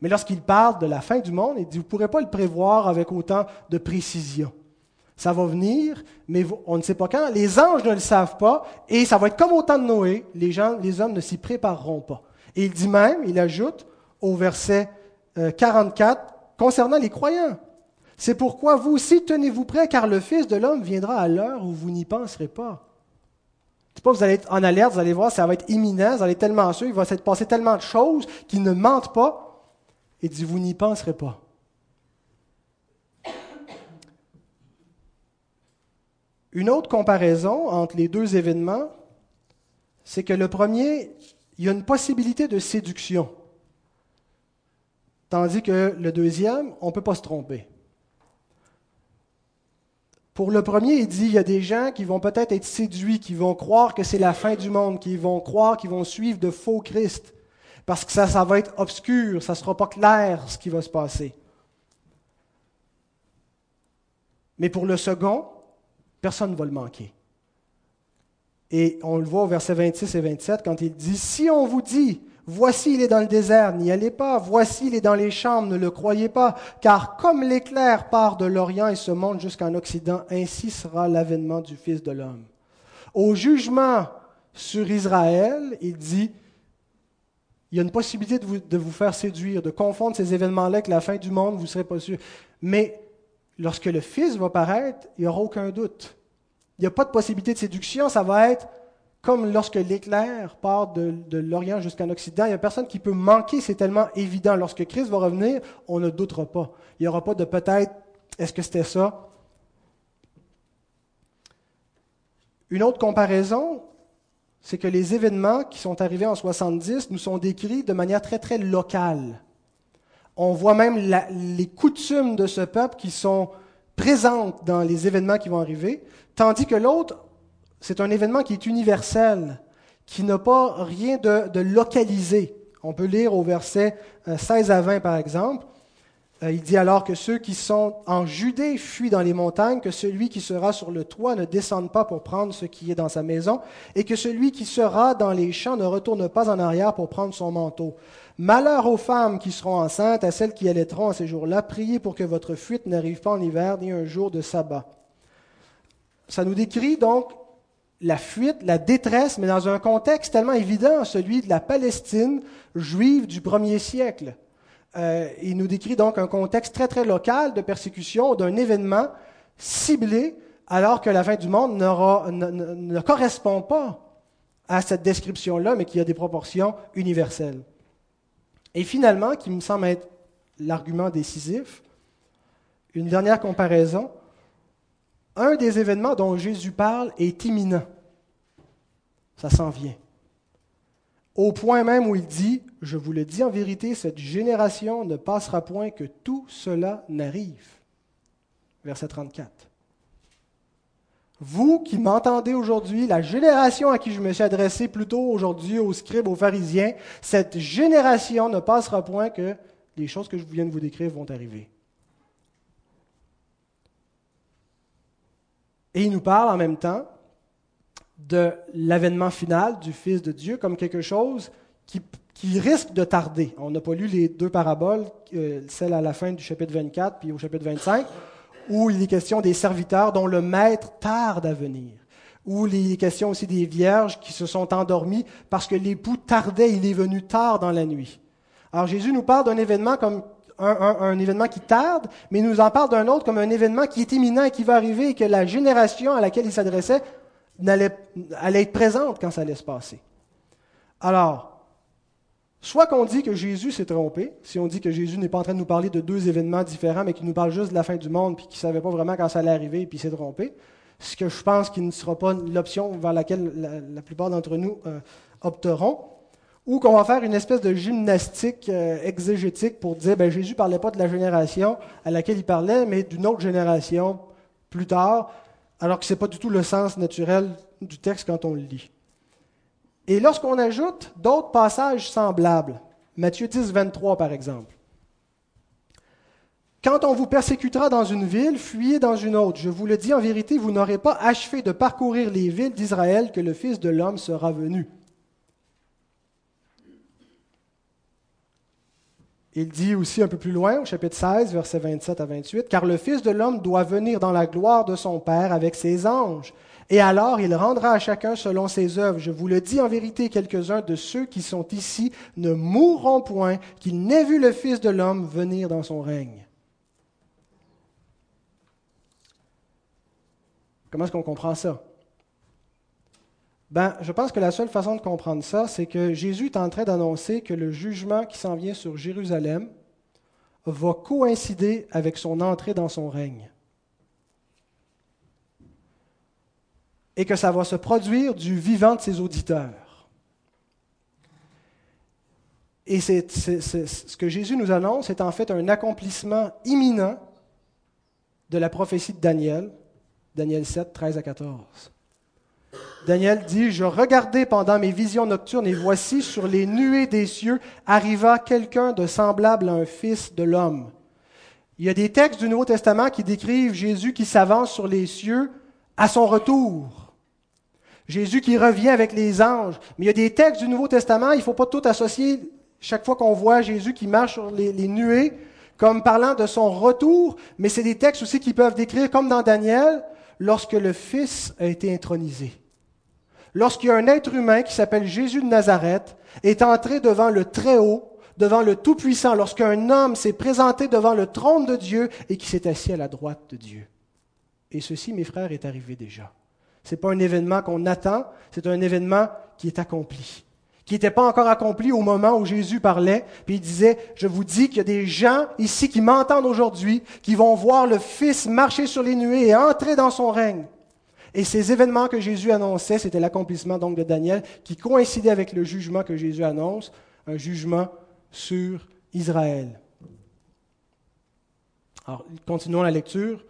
Mais lorsqu'il parle de la fin du monde, il dit vous ne pourrez pas le prévoir avec autant de précision. Ça va venir, mais on ne sait pas quand. Les anges ne le savent pas, et ça va être comme au temps de Noé. Les, gens, les hommes ne s'y prépareront pas. Et il dit même, il ajoute au verset 44, euh, concernant les croyants. C'est pourquoi vous aussi tenez-vous prêts, car le Fils de l'homme viendra à l'heure où vous n'y penserez pas. C'est pas vous allez être en alerte, vous allez voir, ça va être imminent, vous allez être tellement sûr, il va se passer tellement de choses qui ne mentent pas. Et dit, vous n'y penserez pas. Une autre comparaison entre les deux événements, c'est que le premier, il y a une possibilité de séduction, tandis que le deuxième, on ne peut pas se tromper. Pour le premier, il dit, il y a des gens qui vont peut-être être séduits, qui vont croire que c'est la fin du monde, qui vont croire qu'ils vont suivre de faux Christ, parce que ça, ça va être obscur, ça ne sera pas clair ce qui va se passer. Mais pour le second, Personne ne va le manquer. Et on le voit au verset 26 et 27 quand il dit, Si on vous dit, Voici il est dans le désert, n'y allez pas, voici il est dans les chambres, ne le croyez pas, car comme l'éclair part de l'Orient et se monte jusqu'en Occident, ainsi sera l'avènement du Fils de l'homme. Au jugement sur Israël, il dit, il y a une possibilité de vous, de vous faire séduire, de confondre ces événements-là avec la fin du monde, vous ne serez pas sûr. Mais lorsque le Fils va paraître, il n'y aura aucun doute. Il n'y a pas de possibilité de séduction, ça va être comme lorsque l'éclair part de, l'Orient jusqu'en Occident. Il n'y a personne qui peut manquer, c'est tellement évident. Lorsque Christ va revenir, on ne doutera pas. Il n'y aura pas de peut-être, est-ce que c'était ça? Une autre comparaison, c'est que les événements qui sont arrivés en 70 nous sont décrits de manière très, très locale. On voit même les coutumes de ce peuple qui sont présentes dans les événements qui vont arriver, tandis que l'autre, c'est un événement qui est universel, qui n'a pas rien de, de, localisé. On peut lire au verset 16 euh, à 20, par exemple. Euh, il dit alors que ceux qui sont en Judée fuient dans les montagnes, que celui qui sera sur le toit ne descende pas pour prendre ce qui est dans sa maison, et que celui qui sera dans les champs ne retourne pas en arrière pour prendre son manteau. Malheur aux femmes qui seront enceintes, à celles qui allaiteront à ces jours-là, priez pour que votre fuite n'arrive pas en hiver ni un jour de sabbat. Ça nous décrit donc la fuite, la détresse, mais dans un contexte tellement évident, celui de la Palestine juive du premier siècle. Euh, il nous décrit donc un contexte très très local de persécution d'un événement ciblé, alors que la fin du monde ne correspond pas à cette description-là, mais qui a des proportions universelles. Et finalement, qui me semble être l'argument décisif, une dernière comparaison, un des événements dont Jésus parle est imminent. Ça s'en vient. au point même où il dit, je vous le dis en vérité, cette génération ne passera point que tout cela n'arrive. Verset 34. Vous qui m'entendez aujourd'hui, la génération à qui je me suis adressé plutôt aujourd'hui aux scribes, aux pharisiens, cette génération ne passera point que les choses que je viens de vous décrire vont arriver. Et il nous parle en même temps de l'avènement final du Fils de Dieu comme quelque chose qui, risque de tarder. On n'a pas lu les deux paraboles, euh, celle à la fin du chapitre 24 puis au chapitre 25, où il est question des serviteurs dont le maître tarde à venir, où il est question aussi des vierges qui se sont endormies parce que l'époux tardait, il est venu tard dans la nuit. Alors Jésus nous parle d'un événement comme un, événement qui tarde, mais il nous en parle d'un autre comme un événement qui est imminent et qui va arriver et que la génération à laquelle il s'adressait allait, être présente quand ça allait se passer. Alors, soit qu'on dit que Jésus s'est trompé, si on dit que Jésus n'est pas en train de nous parler de deux événements différents, mais qu'il nous parle juste de la fin du monde, puis qu'il ne savait pas vraiment quand ça allait arriver, puis il s'est trompé, ce que je pense qu'il ne sera pas l'option vers laquelle la, plupart d'entre nous euh, opteront, ou qu'on va faire une espèce de gymnastique euh, exégétique pour dire, ben, Jésus ne parlait pas de la génération à laquelle il parlait, mais d'une autre génération plus tard, alors que ce n'est pas du tout le sens naturel du texte quand on le lit. Et lorsqu'on ajoute d'autres passages semblables, Matthieu 10, 23 par exemple, quand on vous persécutera dans une ville, fuyez dans une autre. Je vous le dis en vérité, vous n'aurez pas achevé de parcourir les villes d'Israël que le Fils de l'homme sera venu. Il dit aussi un peu plus loin, au chapitre 16, versets 27 à 28, Car le Fils de l'homme doit venir dans la gloire de son Père avec ses anges. Et alors il rendra à chacun selon ses œuvres. Je vous le dis en vérité, quelques-uns de ceux qui sont ici ne mourront point qu'ils n'aient vu le Fils de l'homme venir dans son règne. Comment est-ce qu'on comprend ça? Ben, je pense que la seule façon de comprendre ça, c'est que Jésus est en train d'annoncer que le jugement qui s'en vient sur Jérusalem va coïncider avec son entrée dans son règne. Et que ça va se produire du vivant de ses auditeurs. Et c'est, ce que Jésus nous annonce est en fait un accomplissement imminent de la prophétie de Daniel, Daniel 7, 13 à 14. Daniel dit, Je regardais pendant mes visions nocturnes, et voici sur les nuées des cieux arriva quelqu'un de semblable à un fils de l'homme. Il y a des textes du Nouveau Testament qui décrivent Jésus qui s'avance sur les cieux à son retour. Jésus qui revient avec les anges. Mais il y a des textes du Nouveau Testament, il ne faut pas tout associer chaque fois qu'on voit Jésus qui marche sur les, nuées comme parlant de son retour, mais c'est des textes aussi qui peuvent décrire, comme dans Daniel, lorsque le Fils a été intronisé. Lorsqu'il être humain qui s'appelle Jésus de Nazareth est entré devant le Très-Haut, devant le Tout-Puissant, lorsqu'un homme s'est présenté devant le trône de Dieu et qui s'est assis à la droite de Dieu. Et ceci, mes frères, est arrivé déjà. Ce n'est pas un événement qu'on attend, c'est un événement qui est accompli qui n'était pas encore accompli au moment où Jésus parlait, puis il disait, je vous dis qu'il y a des gens ici qui m'entendent aujourd'hui, qui vont voir le Fils marcher sur les nuées et entrer dans son règne. Et ces événements que Jésus annonçait, c'était l'accomplissement donc de Daniel, qui coïncidait avec le jugement que Jésus annonce, un jugement sur Israël. Alors, continuons la lecture.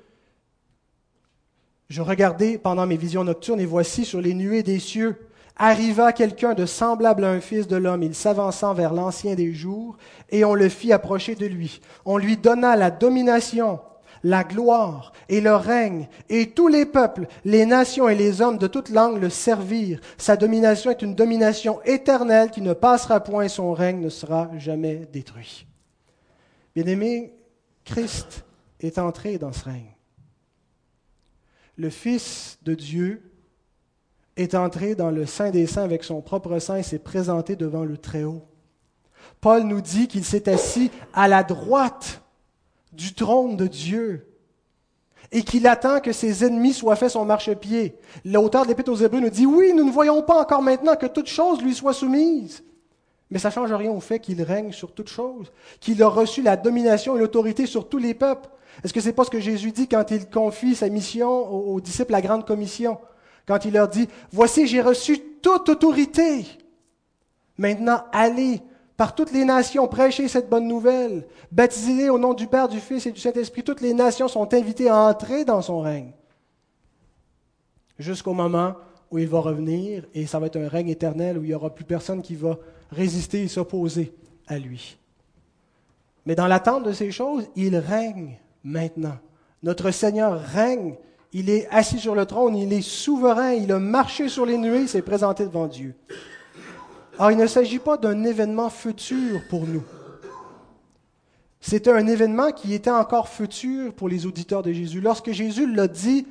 Je regardais pendant mes visions nocturnes et voici sur les nuées des cieux arriva quelqu'un de semblable à un fils de l'homme, il s'avança vers l'ancien des jours, et on le fit approcher de lui. On lui donna la domination, la gloire et le règne, et tous les peuples, les nations et les hommes de toute langue le servirent. Sa domination est une domination éternelle qui ne passera point, et son règne ne sera jamais détruit. Bien-aimé, Christ est entré dans ce règne. Le Fils de Dieu est entré dans le Saint des Saints avec son propre sang et s'est présenté devant le Très-Haut. Paul nous dit qu'il s'est assis à la droite du trône de Dieu et qu'il attend que ses ennemis soient faits son marchepied. L'auteur de l'Épître aux Hébreux nous dit, oui, nous ne voyons pas encore maintenant que toute chose lui soit soumise. Mais ça ne change rien au fait qu'il règne sur toute chose, qu'il a reçu la domination et l'autorité sur tous les peuples. Est-ce que ce n'est pas ce que Jésus dit quand il confie sa mission aux disciples, la grande commission? Quand il leur dit, Voici, j'ai reçu toute autorité. Maintenant, allez par toutes les nations, prêchez cette bonne nouvelle. Baptisez-les au nom du Père, du Fils et du Saint-Esprit. Toutes les nations sont invitées à entrer dans son règne. Jusqu'au moment où il va revenir et ça va être un règne éternel où il n'y aura plus personne qui va résister et s'opposer à lui. Mais dans l'attente de ces choses, il règne maintenant. Notre Seigneur règne. Il est assis sur le trône, il est souverain, il a marché sur les nuées, il s'est présenté devant Dieu. Alors, il ne s'agit pas d'un événement futur pour nous. C'était un événement qui était encore futur pour les auditeurs de Jésus. Lorsque Jésus l'a dit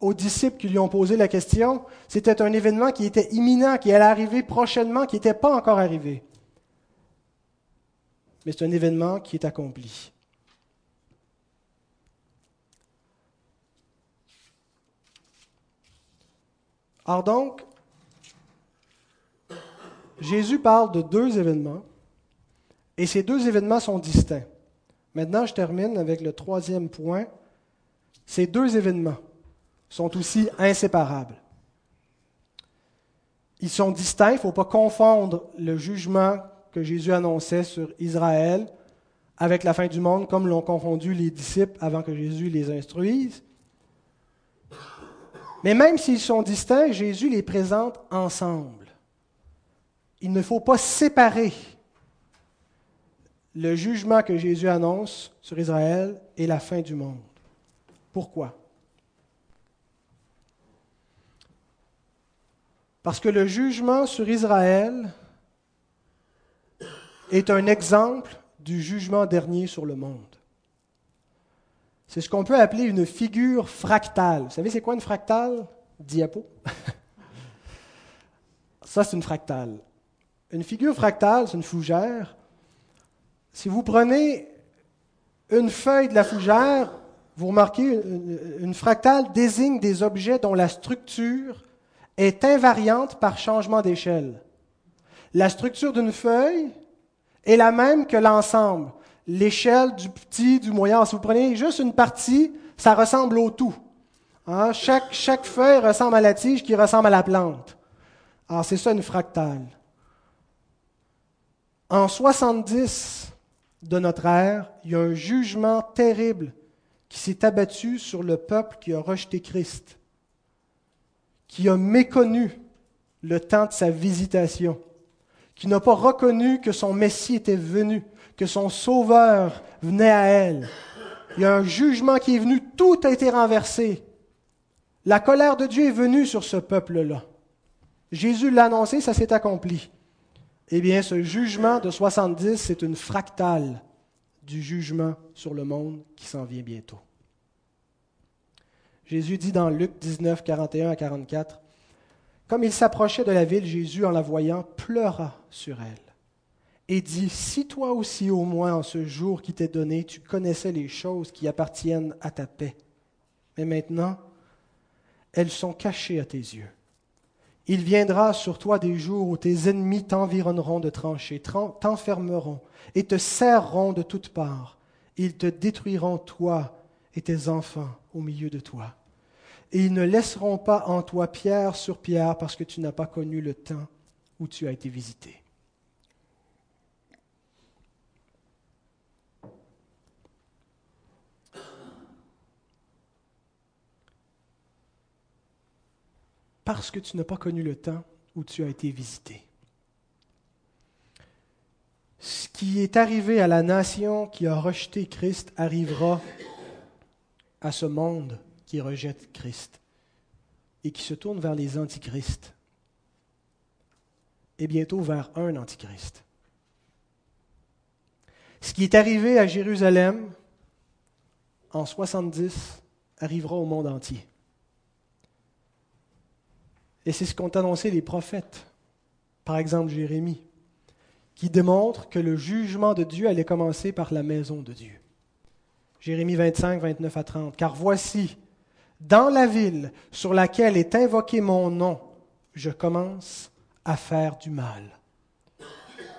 aux disciples qui lui ont posé la question, c'était un événement qui était imminent, qui allait arriver prochainement, qui n'était pas encore arrivé. Mais c'est un événement qui est accompli. Alors donc, Jésus parle de deux événements et ces deux événements sont distincts. Maintenant, je termine avec le troisième point. Ces deux événements sont aussi inséparables. Ils sont distincts, il ne faut pas confondre le jugement que Jésus annonçait sur Israël avec la fin du monde, comme l'ont confondu les disciples avant que Jésus les instruise. Mais même s'ils sont distincts, Jésus les présente ensemble il ne faut pas séparer le jugement que Jésus annonce sur Israël et la fin du monde. Pourquoi? Parce que le jugement sur Israël est un exemple du jugement dernier sur le monde. C'est ce qu'on peut appeler une figure fractale. Vous savez, c'est quoi une fractale? Diapo. Ça, c'est une fractale. Une figure fractale, c'est une fougère. Si vous prenez une feuille de la fougère, vous remarquez, une fractale désigne des objets dont la structure est invariante par changement d'échelle. La structure d'une feuille est la même que l'ensemble. L'échelle du petit, du moyen. Si vous prenez juste une partie, ça ressemble au tout. Hein? Chaque, chaque feuille ressemble à la tige qui ressemble à la plante. Alors c'est ça une fractale. En 70 de notre ère, il y a un jugement terrible qui s'est abattu sur le peuple qui a rejeté Christ, qui a méconnu le temps de sa visitation, qui n'a pas reconnu que son Messie était venu, que son Sauveur venait à elle. Il y a un jugement qui est venu, tout a été renversé. La colère de Dieu est venue sur ce peuple-là. Jésus l'a annoncé, ça s'est accompli. Eh bien, ce jugement de 70, c'est une fractale du jugement sur le monde qui s'en vient bientôt. Jésus dit dans Luc 19, 41 à 44, Comme il s'approchait de la ville, Jésus, en la voyant, pleura sur elle et dit, Si toi aussi au moins en ce jour qui t'est donné, tu connaissais les choses qui appartiennent à ta paix, mais maintenant, elles sont cachées à tes yeux. Il viendra sur toi des jours où tes ennemis t'environneront de tranchées, t'enfermeront et te serreront de toutes parts. Ils te détruiront, toi et tes enfants, au milieu de toi. Et ils ne laisseront pas en toi pierre sur pierre parce que tu n'as pas connu le temps où tu as été visité. Parce que tu n'as pas connu le temps où tu as été visité. Ce qui est arrivé à la nation qui a rejeté Christ arrivera à ce monde qui rejette Christ et qui se tourne vers les antichrists et bientôt vers un antichrist. Ce qui est arrivé à Jérusalem en 70 arrivera au monde entier. Et c'est ce qu'ont annoncé les prophètes, par exemple Jérémie, qui démontre que le jugement de Dieu allait commencer par la maison de Dieu. Jérémie 25, 29 à 30. Car voici, dans la ville sur laquelle est invoqué mon nom, je commence à faire du mal.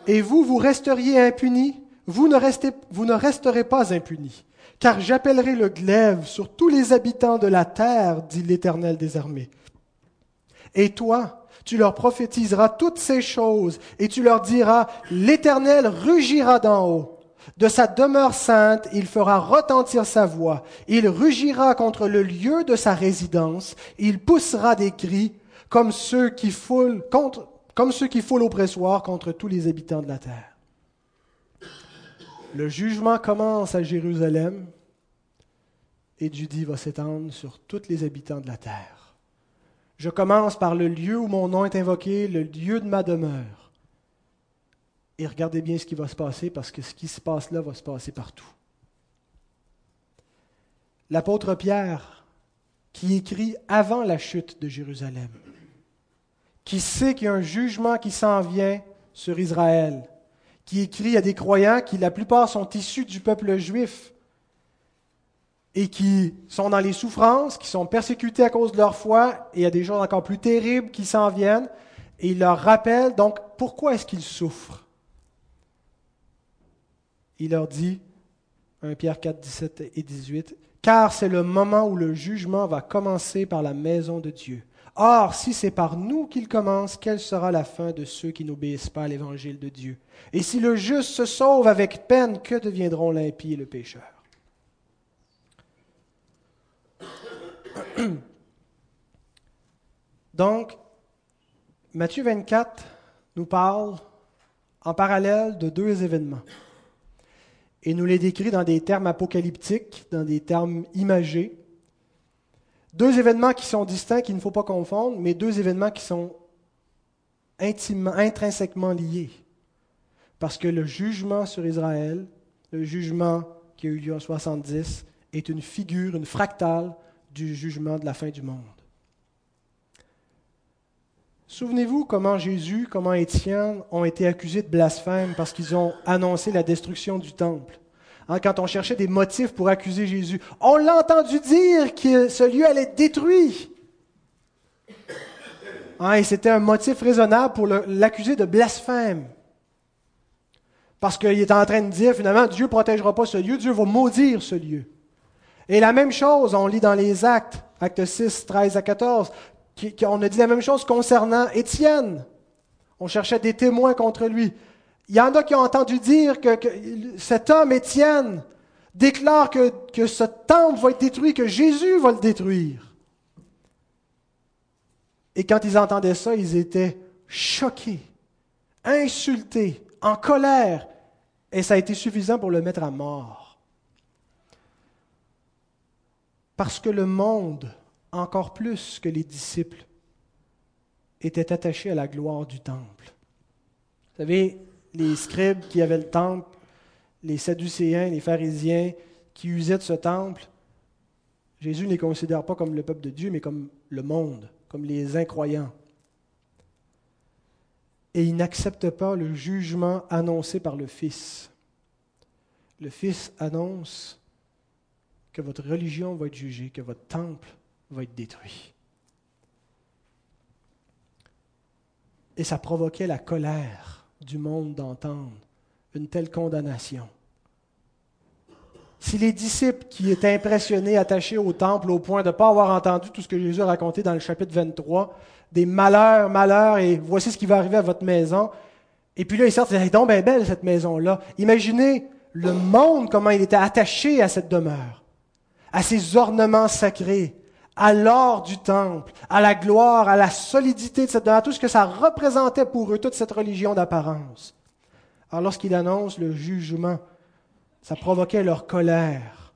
Et vous, vous resteriez impunis, vous ne, restez, vous ne resterez pas impunis, car j'appellerai le glaive sur tous les habitants de la terre, dit l'Éternel des armées. Et toi, Tu leur prophétiseras toutes ces choses et tu leur diras, l'Éternel rugira d'en haut. De sa demeure sainte, il fera retentir sa voix. Il rugira contre le lieu de sa résidence. Il poussera des cris comme ceux qui foulent, contre, comme ceux qui foulent contre tous les habitants de la terre. Le jugement commence à Jérusalem et Judie va s'étendre sur tous les habitants de la terre. Je commence par le lieu où mon nom est invoqué, le lieu de ma demeure. Et regardez bien ce qui va se passer parce que ce qui se passe là va se passer partout. L'apôtre Pierre, qui écrit avant la chute de Jérusalem, qui sait qu'il y a un jugement qui s'en vient sur Israël, qui écrit à des croyants qui la plupart sont issus du peuple juif et qui sont dans les souffrances, qui sont persécutés à cause de leur foi, et il y a des choses encore plus terribles qui s'en viennent, et il leur rappelle donc pourquoi est-ce qu'ils souffrent? Il leur dit, 1 Pierre 4, 17 et 18, car c'est le moment où le jugement va commencer par la maison de Dieu. Or, si c'est par nous qu'il commence, quelle sera la fin de ceux qui n'obéissent pas à l'évangile de Dieu? Et si le juste se sauve avec peine, que deviendront l'impie et le pécheur Donc, Matthieu 24 nous parle en parallèle de deux événements. Et nous les décrit dans des termes apocalyptiques, dans des termes imagés. Deux événements qui sont distincts, qu'il ne faut pas confondre, mais deux événements qui sont intimement, intrinsèquement liés. Parce que le jugement sur Israël, le jugement qui a eu lieu en 70, est une figure, une fractale du jugement de la fin du monde. Souvenez-vous comment Jésus, comment Étienne ont été accusés de blasphème parce qu'ils ont annoncé la destruction du temple. Hein, quand on cherchait des motifs pour accuser Jésus. On l'a entendu dire que ce lieu allait être détruit. Hein, c'était un motif raisonnable pour l'accuser de blasphème. Parce qu'il est en train de dire, finalement, Dieu ne protégera pas ce lieu, Dieu va maudire ce lieu. Et la même chose, on lit dans les actes, actes 6, 13 à 14, on a dit la même chose concernant Étienne. On cherchait des témoins contre lui. Il y en a qui ont entendu dire que, cet homme, Étienne, déclare que, que ce temple va être détruit, que Jésus va le détruire. Et quand ils entendaient ça, ils étaient choqués, insultés, en colère, et ça a été suffisant pour le mettre à mort. Parce que le monde, encore plus que les disciples, était attaché à la gloire du temple. Vous savez, les scribes qui avaient le temple, les Sadducéens, les pharisiens qui usaient de ce temple, Jésus ne les considère pas comme le peuple de Dieu, mais comme le monde, comme les incroyants. Et il n'accepte pas le jugement annoncé par le Fils. Le Fils annonce que votre religion va être jugée, que votre temple va être détruit. Et ça provoquait la colère du monde d'entendre une telle condamnation. Si les disciples qui étaient impressionnés, attachés au temple au point de ne pas avoir entendu tout ce que Jésus a raconté dans le chapitre 23, des malheurs, malheurs, et voici ce qui va arriver à votre maison, et puis là, ils sortent, donc bien belle cette maison-là. Imaginez le monde, comment il était attaché à cette demeure, à ces ornements sacrés, à l'or du temple, à la gloire, à la solidité de cette à tout ce que ça représentait pour eux, toute cette religion d'apparence. Alors lorsqu'il annonce le jugement, ça provoquait leur colère.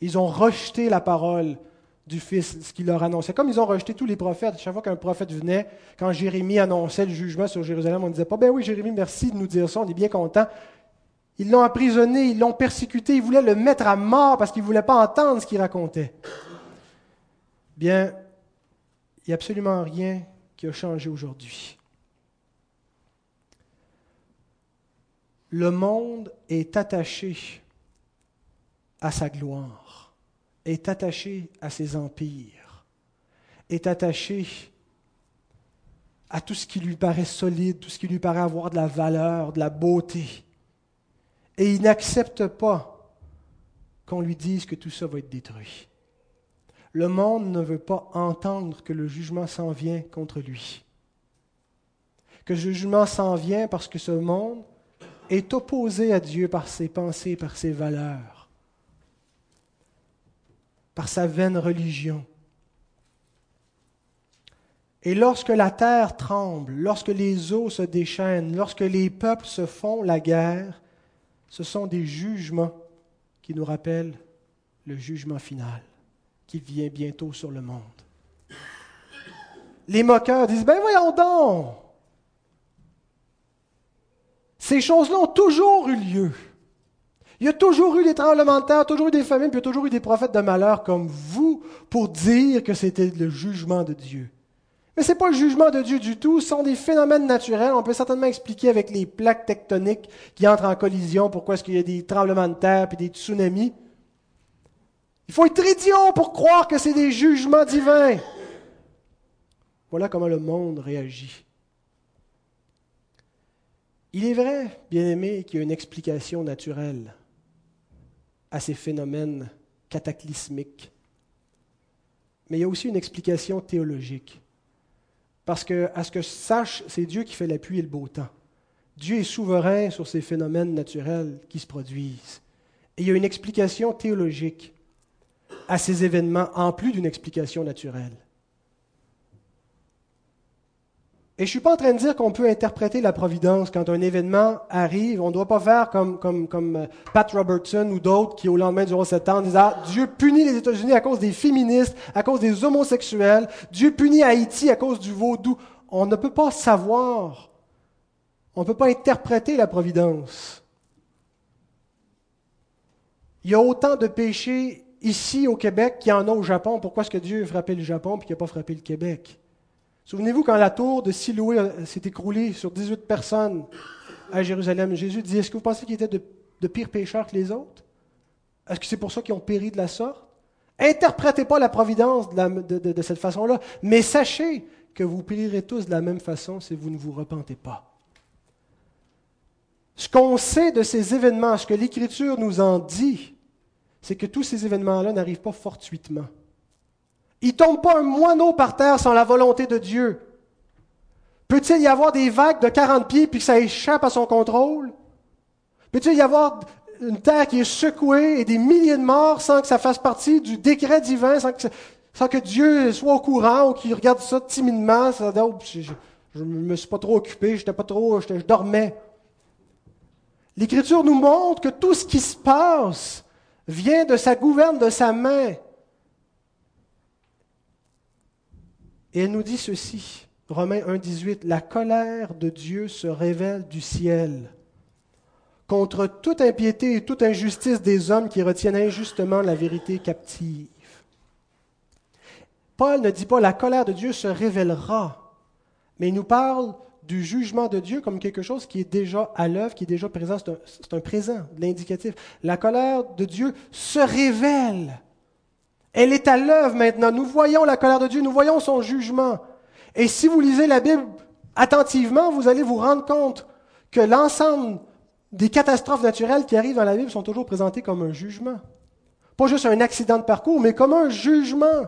Ils ont rejeté la parole du Fils, ce qu'il leur annonçait. Comme ils ont rejeté tous les prophètes, chaque fois qu'un prophète venait, quand Jérémie annonçait le jugement sur Jérusalem, on ne disait pas, ben oui, Jérémie, merci de nous dire ça, on est bien content. Ils l'ont emprisonné, ils l'ont persécuté, ils voulaient le mettre à mort parce qu'ils ne voulaient pas entendre ce qu'il racontait. Bien, il n'y a absolument rien qui a changé aujourd'hui. Le monde est attaché à sa gloire, est attaché à ses empires, est attaché à tout ce qui lui paraît solide, tout ce qui lui paraît avoir de la valeur, de la beauté. Et il n'accepte pas qu'on lui dise que tout ça va être détruit. Le monde ne veut pas entendre que le jugement s'en vient contre lui. que le jugement s'en vient parce que ce monde est opposé à Dieu par ses pensées, par ses valeurs, par sa vaine religion. Et lorsque la terre tremble, lorsque les eaux se déchaînent, lorsque les peuples se font la guerre, ce sont des jugements qui nous rappellent le jugement final qui vient bientôt sur le monde. Les moqueurs disent, ben voyons donc, ces choses-là ont toujours eu lieu. Il y a toujours eu des tremblements de terre, toujours eu des famines, puis il y a toujours eu des prophètes de malheur comme vous pour dire que c'était le jugement de Dieu. Mais ce n'est pas le jugement de Dieu du tout, ce sont des phénomènes naturels. On peut certainement expliquer avec les plaques tectoniques qui entrent en collision pourquoi est-ce qu'il y a des tremblements de terre et des tsunamis. Il faut être idiot pour croire que c'est des jugements divins. Voilà comment le monde réagit. Il est vrai, bien-aimé, qu'il y a une explication naturelle à ces phénomènes cataclysmiques. Mais il y a aussi une explication théologique. Parce que, à ce que je sache, c'est Dieu qui fait la pluie et le beau temps. Dieu est souverain sur ces phénomènes naturels qui se produisent. Et il y a une explication théologique à ces événements en plus d'une explication naturelle. Et je ne suis pas en train de dire qu'on peut interpréter la providence quand un événement arrive. On ne doit pas faire comme, comme, comme euh, Pat Robertson ou d'autres qui, au lendemain du 11 septembre, disent ah, Dieu punit les États-Unis à cause des féministes, à cause des homosexuels. Dieu punit Haïti à cause du vaudou. On ne peut pas savoir. On ne peut pas interpréter la providence. Il y a autant de péchés ici au Québec qu'il y en a au Japon. Pourquoi est-ce que Dieu a frappé le Japon et qu'il n'a pas frappé le Québec? Souvenez-vous quand la tour de Siloué s'est écroulée sur 18 personnes à Jérusalem, Jésus dit, est-ce que vous pensez qu'ils étaient de, pires pécheurs que les autres? Est-ce que c'est pour ça qu'ils ont péri de la sorte? Interprétez pas la providence de, de cette façon-là, mais sachez que vous périrez tous de la même façon si vous ne vous repentez pas. Ce qu'on sait de ces événements, ce que l'Écriture nous en dit, c'est que tous ces événements-là n'arrivent pas fortuitement. Il ne tombe pas un moineau par terre sans la volonté de Dieu. Peut-il y avoir des vagues de 40 pieds puis que ça échappe à son contrôle? Peut-il y avoir une terre qui est secouée et des milliers de morts sans que ça fasse partie du décret divin, sans que, Dieu soit au courant ou qu'il regarde ça timidement? Ça, oh, je ne me suis pas trop occupé, j'étais pas trop, je dormais. L'Écriture nous montre que tout ce qui se passe vient de sa gouverne, de sa main. Et elle nous dit ceci, Romains 1,18, La colère de Dieu se révèle du ciel contre toute impiété et toute injustice des hommes qui retiennent injustement la vérité captive. Paul ne dit pas la colère de Dieu se révélera, mais il nous parle du jugement de Dieu comme quelque chose qui est déjà à l'œuvre, qui est déjà présent. C'est un, un, présent, l'indicatif. La colère de Dieu se révèle. Elle est à l'œuvre maintenant. Nous voyons la colère de Dieu, nous voyons son jugement. Et si vous lisez la Bible attentivement, vous allez vous rendre compte que l'ensemble des catastrophes naturelles qui arrivent dans la Bible sont toujours présentées comme un jugement. Pas juste un accident de parcours, mais comme un jugement.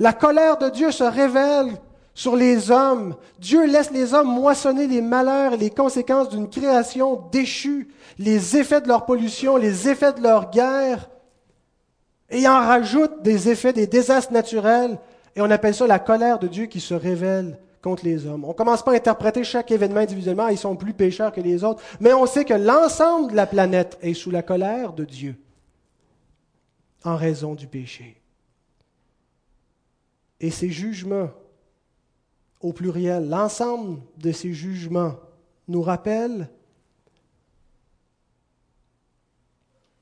La colère de Dieu se révèle sur les hommes. Dieu laisse les hommes moissonner les malheurs et les conséquences d'une création déchue, les effets de leur pollution, les effets de leur guerre et en rajoute des effets, des désastres naturels, et on appelle ça la colère de Dieu qui se révèle contre les hommes. On ne commence pas à interpréter chaque événement individuellement, ils sont plus pécheurs que les autres, mais on sait que l'ensemble de la planète est sous la colère de Dieu en raison du péché. Et ces jugements, au pluriel, l'ensemble de ces jugements nous rappellent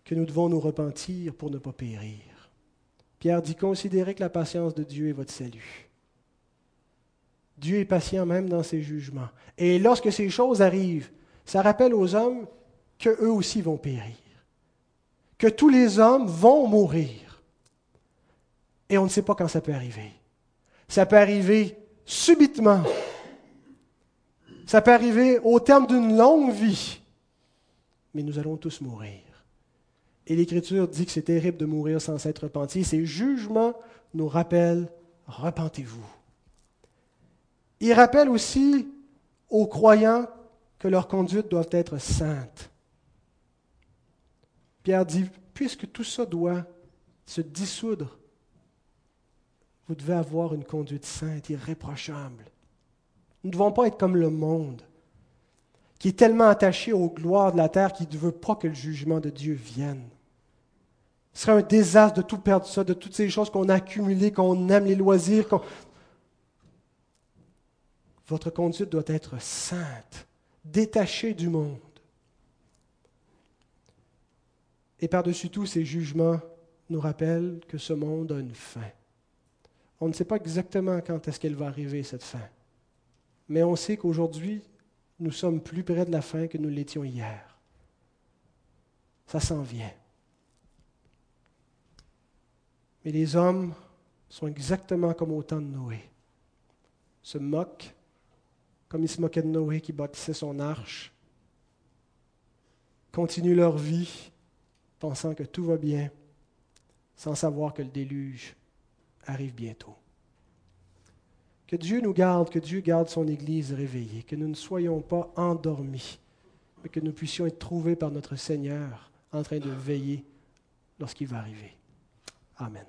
que nous devons nous repentir pour ne pas périr. Pierre dit, considérez que la patience de Dieu est votre salut. Dieu est patient même dans ses jugements. Et lorsque ces choses arrivent, ça rappelle aux hommes qu'eux aussi vont périr, que tous les hommes vont mourir. Et on ne sait pas quand ça peut arriver. Ça peut arriver subitement. Ça peut arriver au terme d'une longue vie. Mais nous allons tous mourir. Et l'Écriture dit que c'est terrible de mourir sans s'être repenti. Ces jugements nous rappellent, repentez-vous. Il rappelle aussi aux croyants que leur conduite doit être sainte. Pierre dit, puisque tout ça doit se dissoudre, vous devez avoir une conduite sainte, irréprochable. Nous ne devons pas être comme le monde, qui est tellement attaché aux gloires de la terre qu'il ne veut pas que le jugement de Dieu vienne. Ce serait un désastre de tout perdre ça, de toutes ces choses qu'on a accumulées, qu'on aime les loisirs. Votre conduite doit être sainte, détachée du monde. Et par-dessus tout, ces jugements nous rappellent que ce monde a une fin. On ne sait pas exactement quand est-ce qu'elle va arriver, cette fin. Mais on sait qu'aujourd'hui, nous sommes plus près de la fin que nous l'étions hier. Ça s'en vient. Mais les hommes sont exactement comme au temps de Noé. Se moquent, comme ils se moquaient de Noé qui bâtissait son arche. Continuent leur vie, pensant que tout va bien, sans savoir que le déluge arrive bientôt. Que Dieu nous garde, que Dieu garde son Église réveillée, que nous ne soyons pas endormis, mais que nous puissions être trouvés par notre Seigneur en train de veiller lorsqu'il va arriver. Amen.